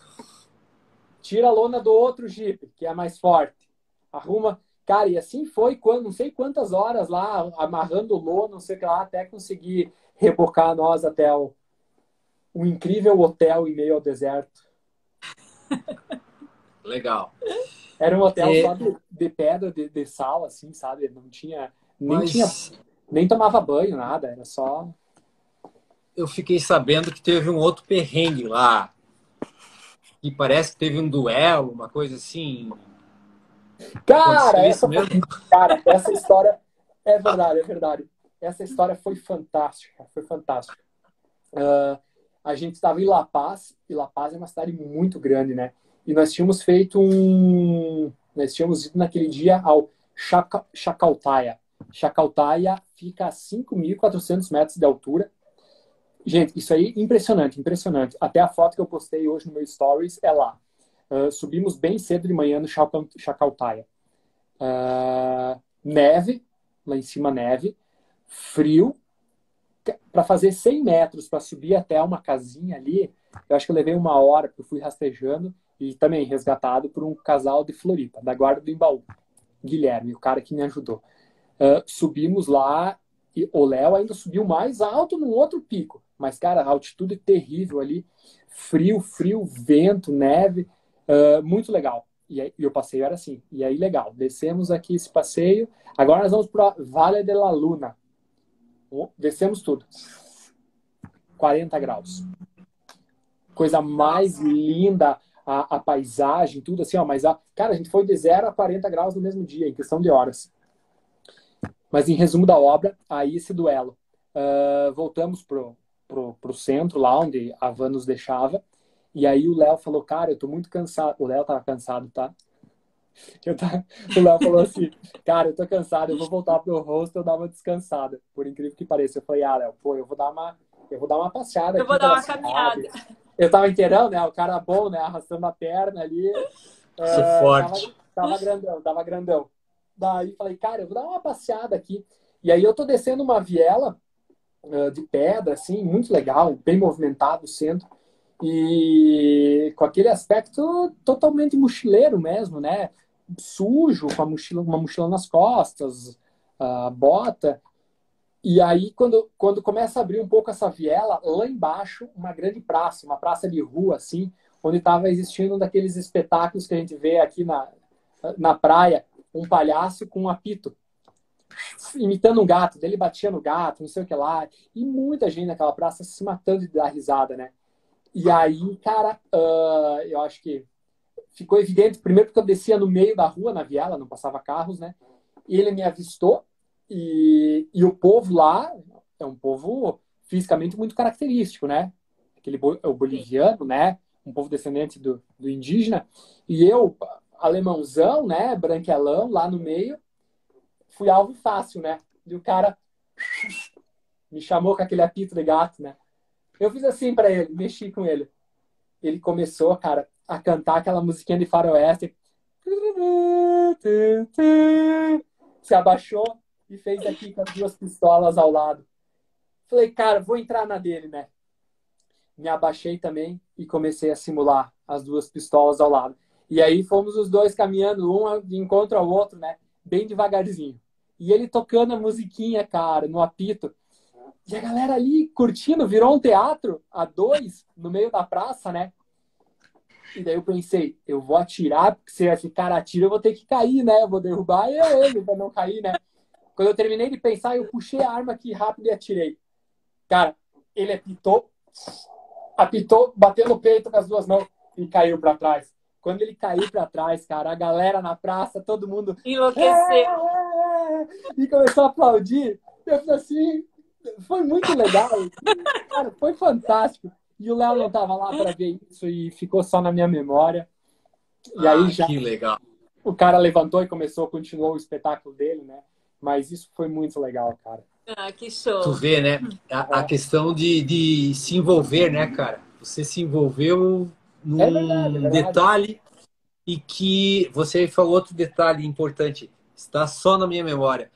Tira a lona do outro Jeep, que é mais forte. Arruma. Cara, e assim foi, quando, não sei quantas horas lá, amarrando lona, não sei o que lá, até conseguir rebocar nós até o, um incrível hotel em meio ao deserto. Legal. Era um hotel é... só de, de pedra, de, de, sal, assim, sabe? Não tinha. Nem Mas... tinha. Nem tomava banho, nada, era só. Eu fiquei sabendo que teve um outro perrengue lá. E parece que teve um duelo, uma coisa assim. Cara, essa, cara, essa história é verdade, é verdade. Essa história foi fantástica, foi fantástica. Uh, a gente estava em La Paz, e La Paz é uma cidade muito grande, né? E nós tínhamos feito um. Nós tínhamos ido naquele dia ao Chacaltaya. Chacaltaya fica a 5.400 metros de altura. Gente, isso aí é impressionante, impressionante. Até a foto que eu postei hoje no meu Stories é lá. Uh, subimos bem cedo de manhã no Chacaltaya. Uh, neve, lá em cima neve, frio, para fazer 100 metros para subir até uma casinha ali, eu acho que eu levei uma hora, porque eu fui rastejando e também resgatado por um casal de Floripa, da Guarda do Embaú, Guilherme, o cara que me ajudou. Uh, subimos lá e o Léo ainda subiu mais alto num outro pico. Mas, cara, a altitude terrível ali. Frio, frio, vento, neve. Uh, muito legal. E, aí, e o passeio era assim. E aí, legal. Descemos aqui esse passeio. Agora nós vamos para Vale de la Luna. Descemos tudo. 40 graus. Coisa mais linda, a, a paisagem, tudo assim, ó. Mas, a, cara, a gente foi de 0 a 40 graus no mesmo dia, em questão de horas. Mas, em resumo da obra, aí esse duelo. Uh, voltamos pro, pro, pro centro, lá onde a van nos deixava. E aí o Léo falou, cara, eu tô muito cansado. O Léo tava cansado, tá? Eu tá... O Léo falou assim, cara, eu tô cansado, eu vou voltar pro rosto, eu dar uma descansada. Por incrível que pareça. Eu falei, ah, Léo, pô, eu vou dar uma, eu vou dar uma passeada. Eu vou dar uma caminhada. Eu tava inteirão, né? O cara bom, né? Arrastando a perna ali. Sou uh, forte. Tava, tava grandão, tava grandão. Daí falei, cara, eu vou dar uma passeada aqui. E aí eu tô descendo uma viela uh, de pedra, assim, muito legal, bem movimentado o centro. E com aquele aspecto totalmente mochileiro mesmo, né? Sujo, com mochila, uma mochila nas costas, a bota. E aí, quando, quando começa a abrir um pouco essa viela, lá embaixo, uma grande praça, uma praça de rua, assim, onde estava existindo um daqueles espetáculos que a gente vê aqui na, na praia, um palhaço com um apito, imitando um gato. Ele batia no gato, não sei o que lá. E muita gente naquela praça se matando de dar risada, né? E aí, cara, uh, eu acho que ficou evidente, primeiro porque eu descia no meio da rua, na viela, não passava carros, né? Ele me avistou e, e o povo lá é um povo fisicamente muito característico, né? Aquele o boliviano, né? Um povo descendente do, do indígena. E eu, alemãozão, né? Branquelão, lá no meio, fui alvo fácil, né? E o cara me chamou com aquele apito de gato, né? Eu fiz assim para ele, mexi com ele. Ele começou, cara, a cantar aquela musiquinha de faroeste. Se abaixou e fez aqui com as duas pistolas ao lado. Falei, cara, vou entrar na dele, né? Me abaixei também e comecei a simular as duas pistolas ao lado. E aí fomos os dois caminhando, um de encontro ao outro, né? Bem devagarzinho. E ele tocando a musiquinha, cara, no apito. E a galera ali curtindo, virou um teatro a dois no meio da praça, né? E daí eu pensei, eu vou atirar, porque se esse cara atira, eu vou ter que cair, né? Eu vou derrubar ele pra não cair, né? Quando eu terminei de pensar, eu puxei a arma aqui rápido e atirei. Cara, ele apitou, apitou, bateu no peito com as duas mãos e caiu para trás. Quando ele caiu para trás, cara, a galera na praça, todo mundo enlouqueceu e começou a aplaudir. Eu falei assim, foi muito legal. Cara, foi fantástico. E o Léo não estava lá para ver isso e ficou só na minha memória. E ah, aí já. Que legal. O cara levantou e começou, continuou o espetáculo dele, né? Mas isso foi muito legal, cara. Ah, que show. Tu vê, né? A, a questão de, de se envolver, né, cara? Você se envolveu num é verdade, é verdade. detalhe e que você falou outro detalhe importante. Está só na minha memória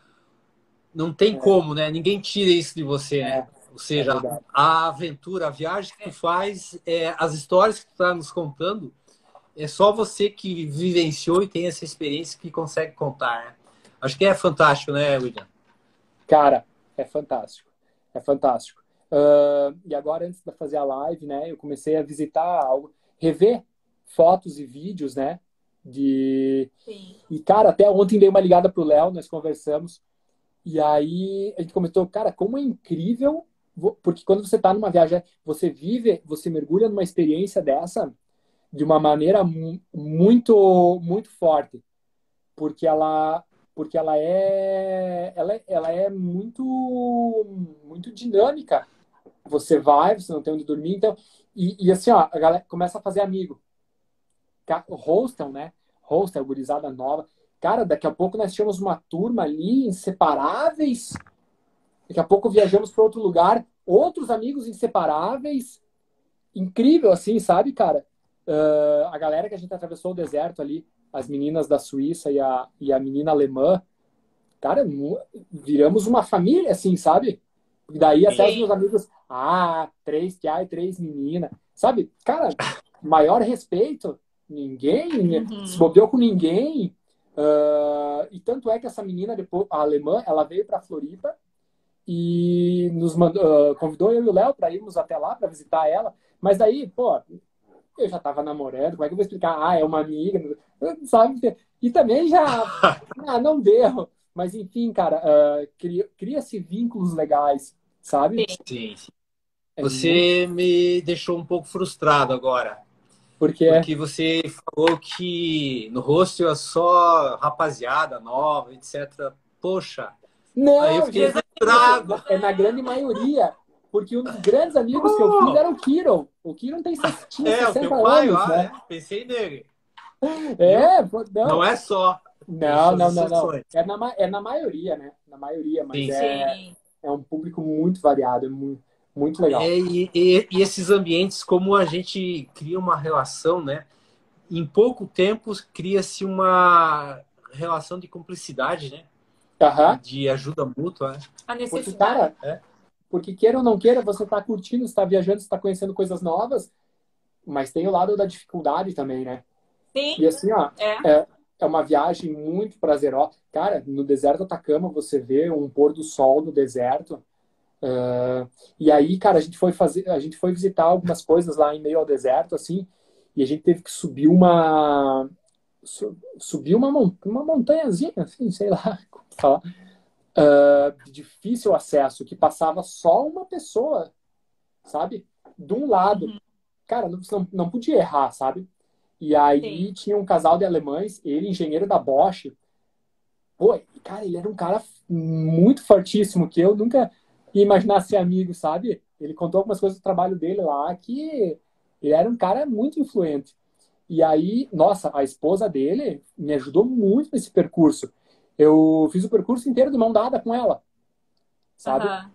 não tem é. como, né? Ninguém tira isso de você, né? É. Ou seja, é a aventura, a viagem que tu faz, é, as histórias que tu está nos contando, é só você que vivenciou e tem essa experiência que consegue contar. Né? Acho que é fantástico, né, William? Cara, é fantástico. É fantástico. Uh, e agora, antes de fazer a live, né, eu comecei a visitar algo, rever fotos e vídeos, né? De. Sim. E, cara, até ontem dei uma ligada pro Léo, nós conversamos. E aí a gente comentou, cara, como é incrível, porque quando você está numa viagem, você vive, você mergulha numa experiência dessa de uma maneira muito muito forte, porque ela porque ela é ela, ela é muito muito dinâmica. Você vai, você não tem onde dormir, então e, e assim, ó, a galera começa a fazer amigo. Hostel, né? Hostel, gurizada nova Cara, daqui a pouco nós tínhamos uma turma ali, inseparáveis. Daqui a pouco viajamos para outro lugar, outros amigos inseparáveis. Incrível, assim, sabe, cara? Uh, a galera que a gente atravessou o deserto ali, as meninas da Suíça e a, e a menina alemã, cara, viramos uma família, assim, sabe? E daí até os meus amigos, ah, três tia e três meninas, sabe? Cara, maior respeito, ninguém uhum. se bobeou com ninguém, Uh, e tanto é que essa menina, depois, a alemã, ela veio para Floripa e nos mandou, uh, convidou eu e o Léo para irmos até lá para visitar ela. Mas daí, pô, eu já tava namorando, como é que eu vou explicar? Ah, é uma amiga, sabe? E também já, ah, não deu. Mas enfim, cara, uh, cria-se vínculos legais, sabe? Sim, sim. É você muito... me deixou um pouco frustrado agora. Por quê? Porque você falou que no rosto é só rapaziada nova, etc. Poxa. Não, aí eu fiquei frustrado. É na grande maioria. Porque um dos grandes amigos que eu fiz era o Kiron. O Kiron tem, tinha é, 60 o teu pai, anos, né? É, pensei nele. É, não. não é só. Não, não, não, não. É na, é na maioria, né? Na maioria, mas sim, é, sim. é um público muito variado, é muito, muito legal. É, e, e, e, esses ambientes, como a gente cria uma relação, né? Em pouco tempo cria-se uma relação de cumplicidade, né? Uhum. De ajuda mútua. Né? A necessidade. Porque, cara, é. Porque queira ou não queira, você está curtindo, está viajando, está conhecendo coisas novas, mas tem o lado da dificuldade também, né? Sim. E assim, ó, é, é, é uma viagem muito prazerosa. Cara, no deserto Atacama você vê um pôr do sol no deserto. Uh, e aí, cara, a gente foi fazer, a gente foi visitar algumas coisas lá em meio ao deserto, assim, e a gente teve que subir uma subir uma, uma montanhazinha, assim, sei lá como falar uh, de difícil acesso, que passava só uma pessoa, sabe? De um lado. Uhum. Cara, não, não podia errar, sabe? E aí Sim. tinha um casal de alemães, ele engenheiro da Bosch. Pô, cara, ele era um cara muito fortíssimo, que eu nunca ia imaginar ser amigo, sabe? Ele contou algumas coisas do trabalho dele lá, que ele era um cara muito influente. E aí, nossa, a esposa dele me ajudou muito nesse percurso eu fiz o percurso inteiro de mão dada com ela, sabe? Uhum.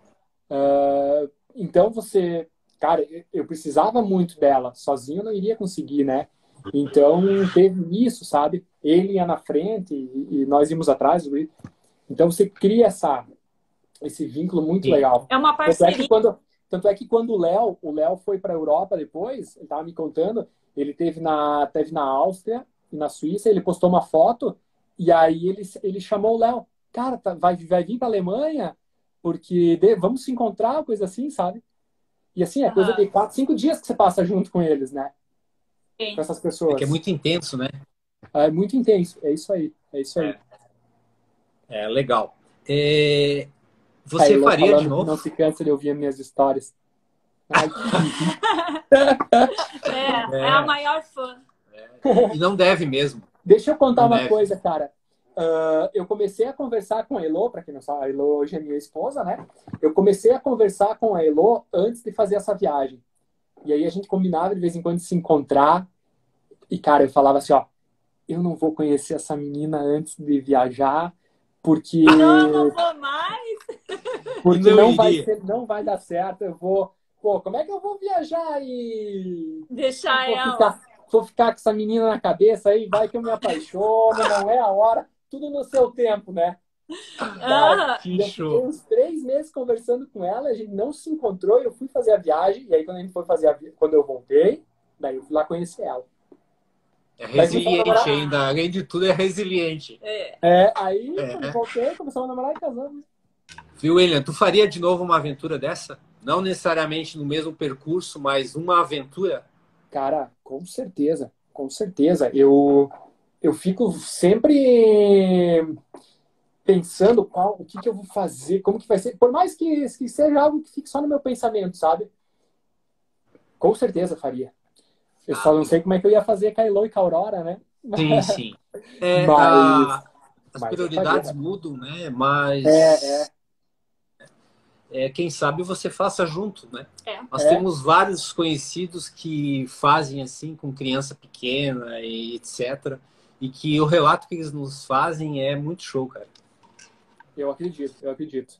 Uh, então você, cara, eu precisava muito dela, sozinho eu não iria conseguir, né? Então teve isso, sabe? Ele ia na frente e, e nós íamos atrás. Então você cria essa esse vínculo muito Sim. legal. É uma parceria. Tanto é que quando, tanto é que quando o Léo, o Léo foi para a Europa depois, ele estava me contando, ele teve na teve na Áustria e na Suíça, ele postou uma foto e aí ele, ele chamou o Léo. Cara, tá, vai, vai vir para Alemanha porque de, vamos se encontrar, coisa assim, sabe? E assim, é coisa de quatro, cinco dias que você passa junto com eles, né? Sim. Com essas pessoas. É que é muito intenso, né? É muito intenso, é isso aí, é isso aí. É, é legal. É... Você aí, faria de novo? Não se cansa de ouvir minhas histórias. é, é, a maior fã. É, e não deve mesmo. Deixa eu contar uma coisa, cara. Uh, eu comecei a conversar com a Elo, para quem não sabe, a Elo hoje é minha esposa, né? Eu comecei a conversar com a Elo antes de fazer essa viagem. E aí a gente combinava de vez em quando se encontrar. E, cara, eu falava assim, ó, eu não vou conhecer essa menina antes de viajar, porque. Não, não vou mais! Porque não, não vai, ser, não vai dar certo. Eu vou. Pô, como é que eu vou viajar e. Deixar ela. Ficar vou ficar com essa menina na cabeça aí, vai que eu me apaixono, não é a hora, tudo no seu tempo, né? Ah, eu fiquei uns três meses conversando com ela, a gente não se encontrou, eu fui fazer a viagem, e aí quando a gente foi fazer a vi... quando eu voltei, daí eu fui lá conhecer ela. É resiliente ainda, além de tudo é resiliente. É, é aí é. eu voltei, começamos a namorar e casamos. Viu, William? Tu faria de novo uma aventura dessa? Não necessariamente no mesmo percurso, mas uma aventura? Cara, com certeza, com certeza. Eu, eu fico sempre pensando qual, o que, que eu vou fazer, como que vai ser. Por mais que, que seja algo que fique só no meu pensamento, sabe? Com certeza faria. Eu ah, só não sei como é que eu ia fazer com a Elo e com a Aurora, né? Sim, sim. É, mas, a, as mas prioridades mudam, né? Mas é, é é, quem sabe você faça junto, né? É. Nós é. temos vários conhecidos que fazem assim com criança pequena e etc. E que o relato que eles nos fazem é muito show, cara. Eu acredito, eu acredito.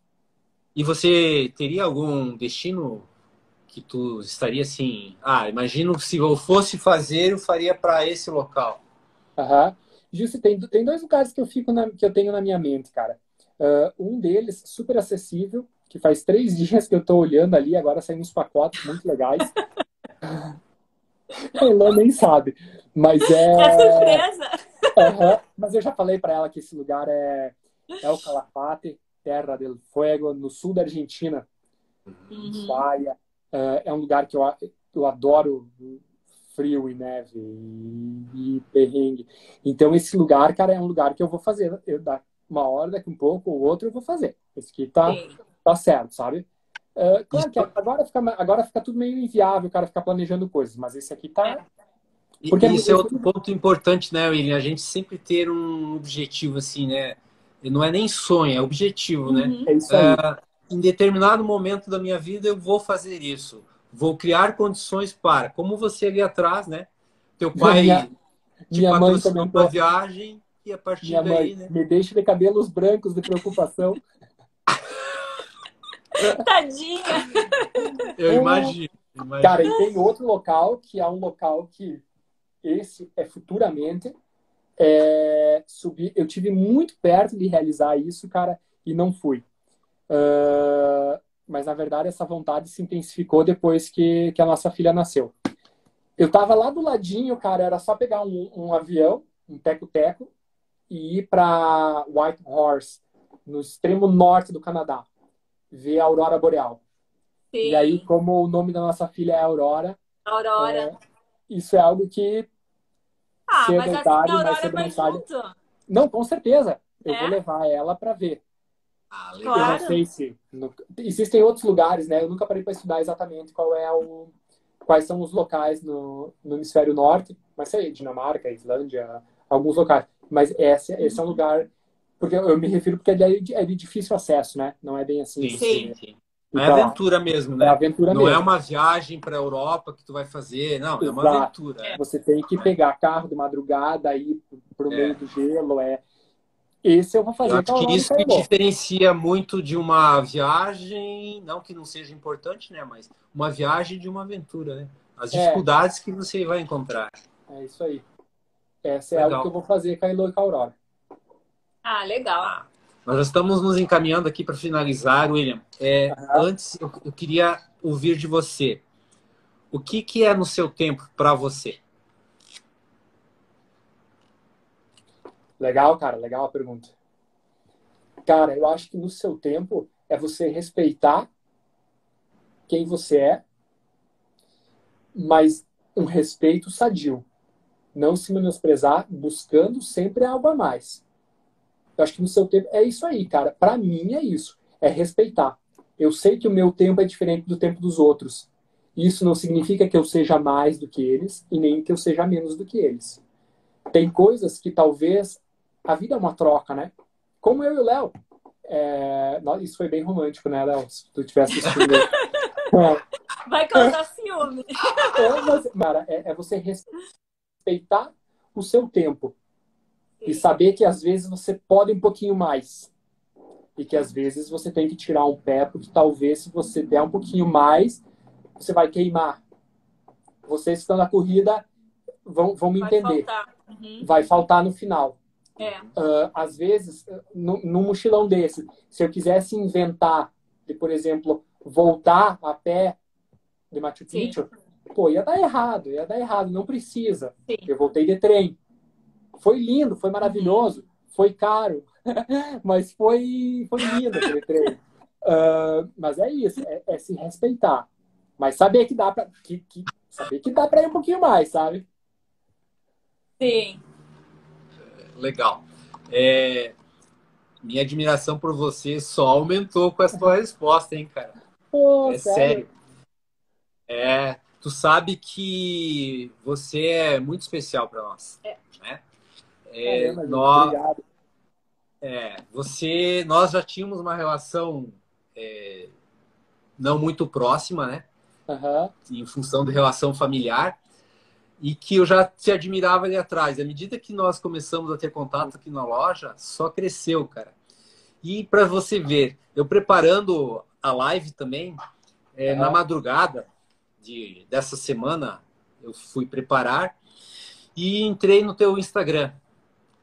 E você teria algum destino que tu estaria assim, ah, imagino se eu fosse fazer, eu faria para esse local. Aham. Justo, tem, tem dois lugares que eu fico na, que eu tenho na minha mente, cara. Uh, um deles super acessível, que faz três dias que eu estou olhando ali, agora saem uns pacotes muito legais. a Elan nem sabe, mas é... É surpresa! Uhum. Mas eu já falei para ela que esse lugar é, é o Calafate, Terra del Fuego, no sul da Argentina. Uhum. Ushuaia. É, é um lugar que eu, eu adoro frio e neve e, e perrengue. Então, esse lugar, cara, é um lugar que eu vou fazer. Eu, uma hora, daqui um pouco, ou outro, eu vou fazer. Esse aqui tá, tá certo, sabe? Uh, claro que agora fica, agora fica tudo meio inviável o cara ficar planejando coisas, mas esse aqui tá. Porque isso é outro ponto importante, né, William? A gente sempre ter um objetivo assim, né? Não é nem sonho, é objetivo, né? uhum. né? É isso aí. Uh, em determinado momento da minha vida eu vou fazer isso. Vou criar condições para, como você ali atrás, né? Teu pai minha, te minha mãe uma viagem e a partir minha daí, mãe, né? Me deixe de cabelos brancos de preocupação. Tadinha! Eu imagino, imagino. Cara, e tem outro local que é um local que esse é futuramente é, subir. Eu tive muito perto de realizar isso, cara, e não fui. Uh, mas na verdade essa vontade se intensificou depois que, que a nossa filha nasceu. Eu tava lá do ladinho, cara, era só pegar um, um avião, um teco-teco, e ir para White Horse, no extremo norte do Canadá ver a aurora boreal. Sim. E aí, como o nome da nossa filha é Aurora, Aurora. É, isso é algo que ah, cedo mas assim tarde, a mais Aurora cedo tarde. junto. Não, com certeza. Eu É? vou levar ela para ver. Ah, Eu legal. Claro. não sei se no- existem outros lugares, né? Eu nunca parei para estudar exatamente qual é o quais são os locais no, no hemisfério norte, mas sei, Dinamarca, Islândia, alguns locais. Mas esse, esse é um lugar porque eu me refiro porque é de, é de difícil acesso, né? Não é bem assim. Sim, sim, sim. Não é aventura mesmo, É né? aventura Não é mesmo. uma viagem para a Europa que tu vai fazer, não, é uma Exato. aventura. é. Você tem que pegar carro de madrugada, ir pro É. meio do gelo, é. Esse eu vou fazer Eu acho a que isso que Caribou. diferencia muito de uma viagem, não que não seja importante, né? Mas uma viagem de uma aventura, né? As É. dificuldades que você vai encontrar. É isso aí. Essa é Legal. algo que eu vou fazer com a Elo e com a Aurora. Ah, legal. Nós já estamos nos encaminhando aqui para finalizar, William. É, Aham. Antes, eu, eu queria ouvir de você. O que, que é no seu tempo para você? Legal, cara, legal a pergunta. Cara, eu acho que no seu tempo é você respeitar quem você é, mas um respeito sadio. Não se menosprezar, buscando sempre algo a mais. Eu acho que no seu tempo é isso aí, cara. Para mim é isso. É respeitar. Eu sei que o meu tempo é diferente do tempo dos outros. Isso não significa que eu seja mais do que eles e nem que eu seja menos do que eles. Tem coisas que talvez a vida é uma troca, né? Como eu e o Léo. É... Isso foi bem romântico, né, Léo? Se tu tivesse assistindo. É. Vai causar ciúme. É, mas, cara, é, é você respeitar o seu tempo e saber que às vezes você pode um pouquinho mais e que às vezes você tem que tirar um pé porque talvez se você der um pouquinho mais você vai queimar. Vocês que estão na corrida vão, vão me Vai entender. faltar. Uhum. Vai faltar no final. É. Ah, às vezes, no- num mochilão desse, se eu quisesse inventar de, por exemplo, voltar a pé de Machu Sim. Picchu, pô, ia dar errado, ia dar errado, não precisa. Sim. Eu voltei de trem. Foi lindo, foi maravilhoso, foi caro, mas foi, foi lindo aquele trem. Ah, mas é isso, é, é se respeitar. Mas saber que dá pra, que, que- saber que dá pra ir um pouquinho mais, sabe? Sim. Legal. É, minha admiração por você só aumentou com essa tua resposta, hein, cara? Pô, É sério. É, tu sabe que você é muito especial para nós. É. Né? É, Caramba, nós, obrigado. é, você, nós já tínhamos uma relação é, não muito próxima, né? Aham. Em função de relação familiar. E que eu já te admirava ali atrás. À medida que nós começamos a ter contato aqui na loja, só cresceu, cara. E para você ver, eu preparando a live também, é, Aham. na madrugada de, dessa semana, eu fui preparar e entrei no teu Instagram.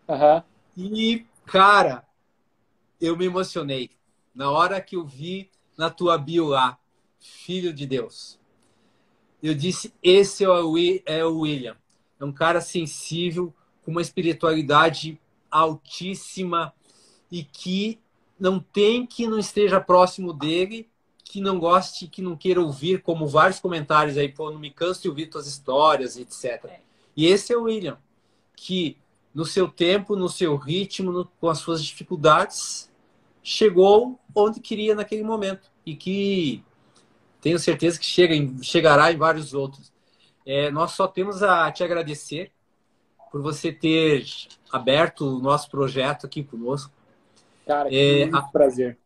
Aham. E, cara, eu me emocionei. Na hora que eu vi na tua bio lá, Filho de Deus. Eu disse, esse é é o William. É um cara sensível, com uma espiritualidade altíssima e que não tem que não esteja próximo dele, que não goste, que não queira ouvir, como vários comentários aí, pô, não me canso de ouvir tuas histórias, etc. É. E esse é o William, que no seu tempo, no seu ritmo, no, com as suas dificuldades, chegou onde queria naquele momento. E que tenho certeza que chega em, chegará em vários outros. É, nós só temos a te agradecer por você ter aberto o nosso projeto aqui conosco. Cara, que É, muito a- prazer.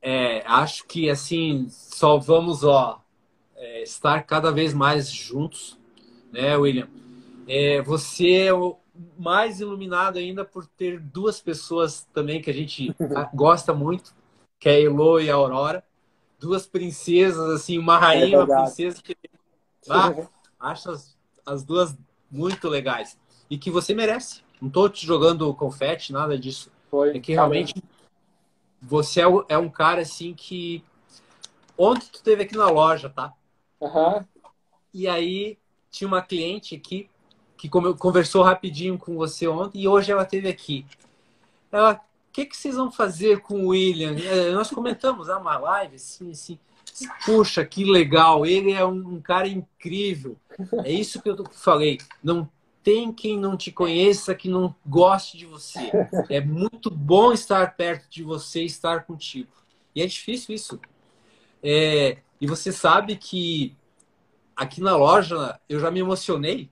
É, acho que assim só vamos ó é, estar cada vez mais juntos, né, William? É, você é mais iluminado ainda por ter duas pessoas também que a gente gosta muito, que é a Elo e a Aurora, duas princesas assim, uma rainha e uma princesa que Ah, acho as, as duas muito legais e que você merece. Não tô te jogando confete, nada disso. Foi. É que realmente você é, é um cara assim que. Ontem tu teve aqui na loja, tá? Aham. E aí tinha uma cliente aqui que conversou rapidinho com você ontem e hoje ela teve aqui. Ela, o que, que vocês vão fazer com o William? É, nós comentamos, ah, uma live, assim, assim. Puxa, que legal! Ele é um, um cara incrível. É isso que eu falei. Não tem quem não te conheça que não goste de você. É muito bom estar perto de você, estar contigo. E é difícil isso. É, e você sabe que aqui na loja eu já me emocionei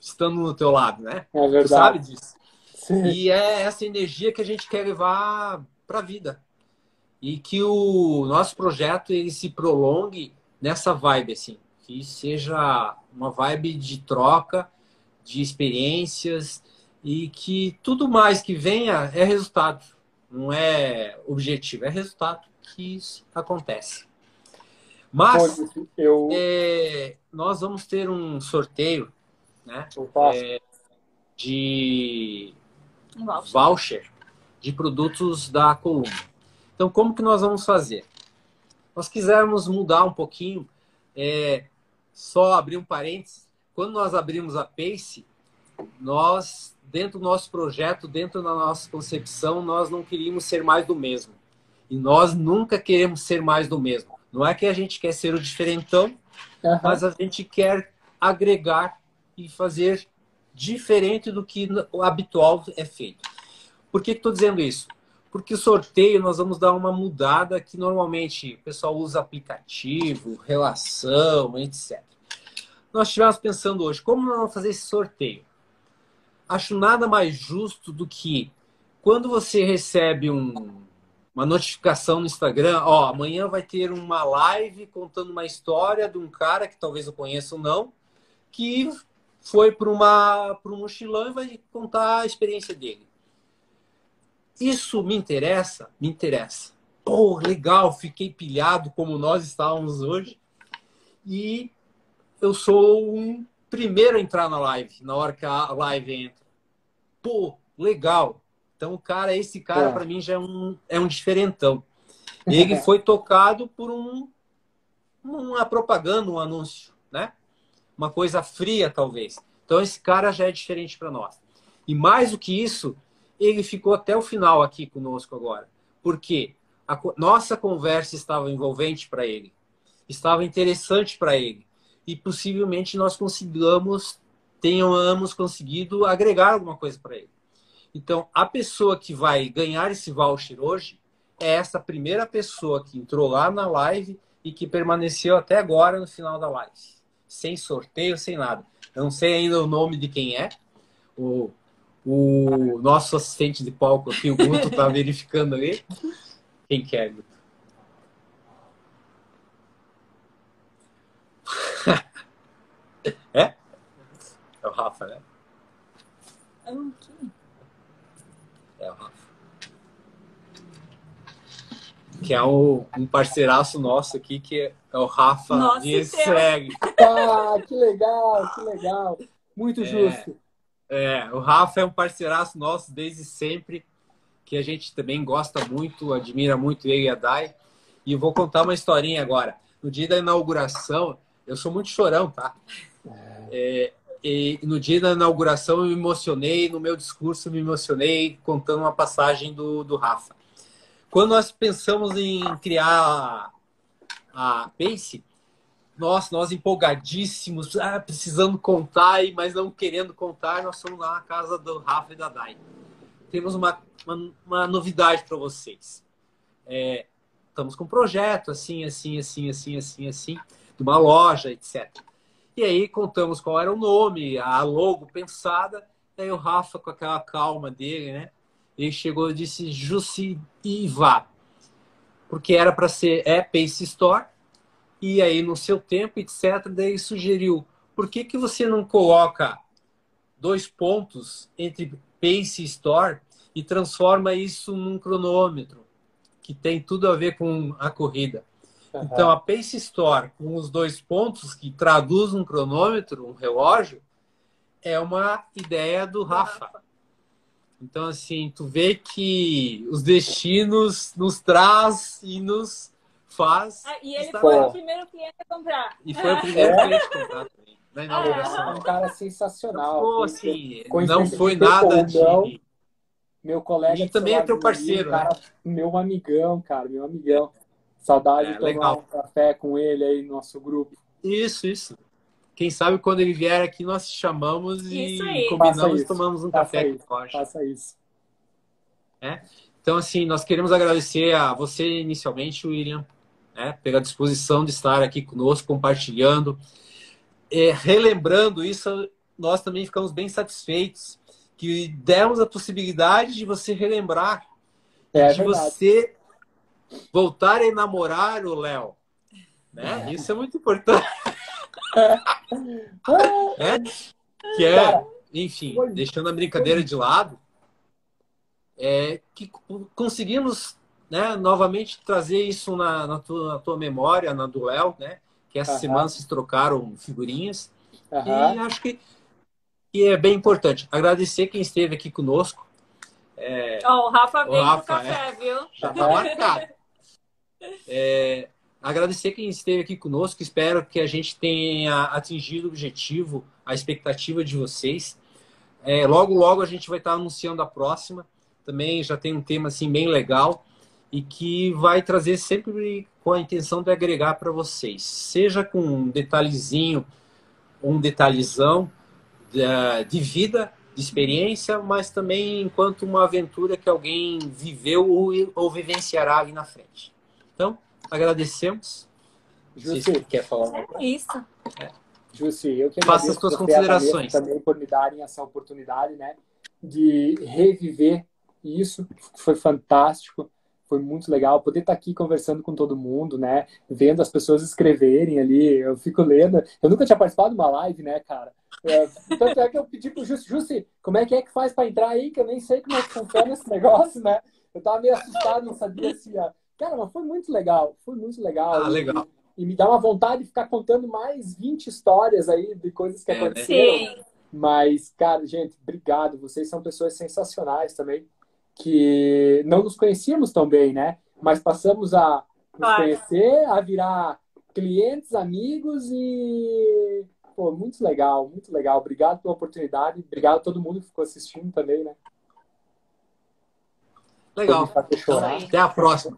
estando no teu lado, né? É Tu verdade. sabe disso. Sim. E é essa energia que a gente quer levar para a vida. E que o nosso projeto ele se prolongue nessa vibe assim, que seja uma vibe de troca, de experiências e que tudo mais que venha é resultado, não é objetivo, é resultado que isso acontece. Mas Pô, Eu. é, nós vamos ter um sorteio, né, faço. de Um voucher. voucher de produtos da Coluna. Então, como que nós vamos fazer? Nós quisermos mudar um pouquinho, é, só abrir um parênteses. Quando nós abrimos a Pace, nós, dentro do nosso projeto, dentro da nossa concepção, nós não queríamos ser mais do mesmo. E nós nunca queremos ser mais do mesmo. Não é que a gente quer ser o diferentão, Aham. mas a gente quer agregar e fazer diferente do que o habitual é feito. Por que estou dizendo isso? Porque o sorteio nós vamos dar uma mudada que normalmente o pessoal usa aplicativo, relação, etc. Nós estivemos pensando hoje, como nós vamos fazer esse sorteio? Acho nada mais justo do que quando você recebe um, uma notificação no Instagram, ó, amanhã vai ter uma live contando uma história de um cara que talvez eu conheça ou não, que foi para uma para um mochilão e vai contar a experiência dele. Isso me interessa? Me interessa. Pô, legal, fiquei pilhado como nós estávamos hoje. E eu sou um primeiro a entrar na live, na hora que a live entra. Pô, legal. Então, o cara, esse cara, É. para mim, já é um, é um diferentão. Ele foi tocado por um, uma propaganda, um anúncio, né? Uma coisa fria, talvez. Então, esse cara já é diferente para nós. E mais do que isso, ele ficou até o final aqui conosco agora. Por quê? A nossa conversa estava envolvente para ele, estava interessante para ele. E possivelmente nós consigamos, tenhamos conseguido agregar alguma coisa para ele. Então, a pessoa que vai ganhar esse voucher hoje é essa primeira pessoa que entrou lá na live e que permaneceu até agora no final da live. Sem sorteio, sem nada. Eu não sei ainda o nome de quem é. O, o nosso assistente de palco aqui, o Guto, está verificando ali. Quem que é, Guto? é? É o Rafa, né? Que- É o Rafa. Que é um, um parceiraço nosso aqui, que é o Rafa Nossa, segue. Ah, que legal, que legal. Muito É. justo. É, o Rafa é um parceiraço nosso desde sempre, que a gente também gosta muito, admira muito ele e a Dai. E eu vou contar uma historinha agora. No dia da inauguração, eu sou muito chorão, tá? É, e no dia da inauguração eu me emocionei, no meu discurso eu me emocionei contando uma passagem do, do Rafa. Quando nós pensamos em criar a, Pace, nós empolgadíssimos, ah, precisando contar, mas não querendo contar, nós fomos lá na casa do Rafa e da Dai. Temos uma, uma, uma novidade para vocês. É, estamos com um projeto assim, assim, assim, assim, assim, assim, de uma loja, etc. E aí contamos qual era o nome, a logo pensada. Aí o Rafa, com aquela calma dele, né? Ele chegou e disse Jussi Iva, porque era para ser é Pace Store. E aí, no seu tempo, etc., daí sugeriu: por que, que você não coloca dois pontos entre Pace Store e transforma isso num cronômetro? que tem tudo a ver com a corrida. Uhum. Então, a Pace Store, com os dois pontos que traduz um cronômetro, um relógio, é uma ideia do Rafa. Então, assim, tu vê que os destinos nos traz e nos faz. Ah, e ele foi o primeiro cliente a comprar. E foi o primeiro é. cliente a comprar também. Na inauguração. É um cara sensacional. Pô, assim, não foi nada de. Meu colega. E também é teu parceiro, cara, né? Meu amigão, cara, meu amigão. Saudade é, de tomar legal. um café com ele aí no nosso grupo. Isso, isso. Quem sabe quando ele vier aqui nós te chamamos e combinamos e tomamos um Faça café isso. Faça isso. É? Então, assim, nós queremos agradecer a você inicialmente, William, né, pela disposição de estar aqui conosco, compartilhando. É, relembrando isso, nós também ficamos bem satisfeitos que demos a possibilidade de você relembrar, é, de verdade. você voltar a enamorar o Léo. Né? É. Isso é muito importante. É? Que é, enfim, deixando a brincadeira de lado, é que conseguimos né, novamente trazer isso na, na, tua, na tua memória, na do Léo, né? Que essa uhum. semana vocês trocaram figurinhas. Uhum. E acho que que é bem importante. Agradecer quem esteve aqui conosco. É... Oh, o Rafa veio o Rafa, café, é... viu? Já está marcado. É... Agradecer quem esteve aqui conosco. Espero que a gente tenha atingido o objetivo, a expectativa de vocês. É, logo, logo a gente vai estar anunciando a próxima. Também já tem um tema assim bem legal e que vai trazer sempre com a intenção de agregar para vocês, seja com um detalhezinho, um detalhezão, de vida, de experiência, mas também enquanto uma aventura que alguém viveu ou, ou vivenciará ali na frente. Então, agradecemos. Jussi, quer falar? É isso. É. Jussi, eu que Faça as suas considerações. Também por me darem essa oportunidade, né, de reviver isso, foi fantástico foi muito legal poder estar aqui conversando com todo mundo, né? Vendo as pessoas escreverem ali, eu fico lendo. Eu nunca tinha participado de uma live, né, cara? É, tanto é que eu pedi pro Justi, Justi, como é que é que faz para entrar aí? Que eu nem sei como é que funciona esse negócio, né? Eu tava meio assustado, não sabia se ia. Cara, mas foi muito legal, foi muito legal. Ah, legal. E, e, me dá uma vontade de ficar contando mais 20 histórias aí de coisas que é, né? aconteceram. Sim. Mas, cara, gente, obrigado. Vocês são pessoas sensacionais também que não nos conhecíamos tão bem, né? Mas passamos a nos conhecer, a virar clientes, amigos e pô, muito legal, muito legal. Obrigado pela oportunidade, obrigado a todo mundo que ficou assistindo também, né? Legal. Até a próxima.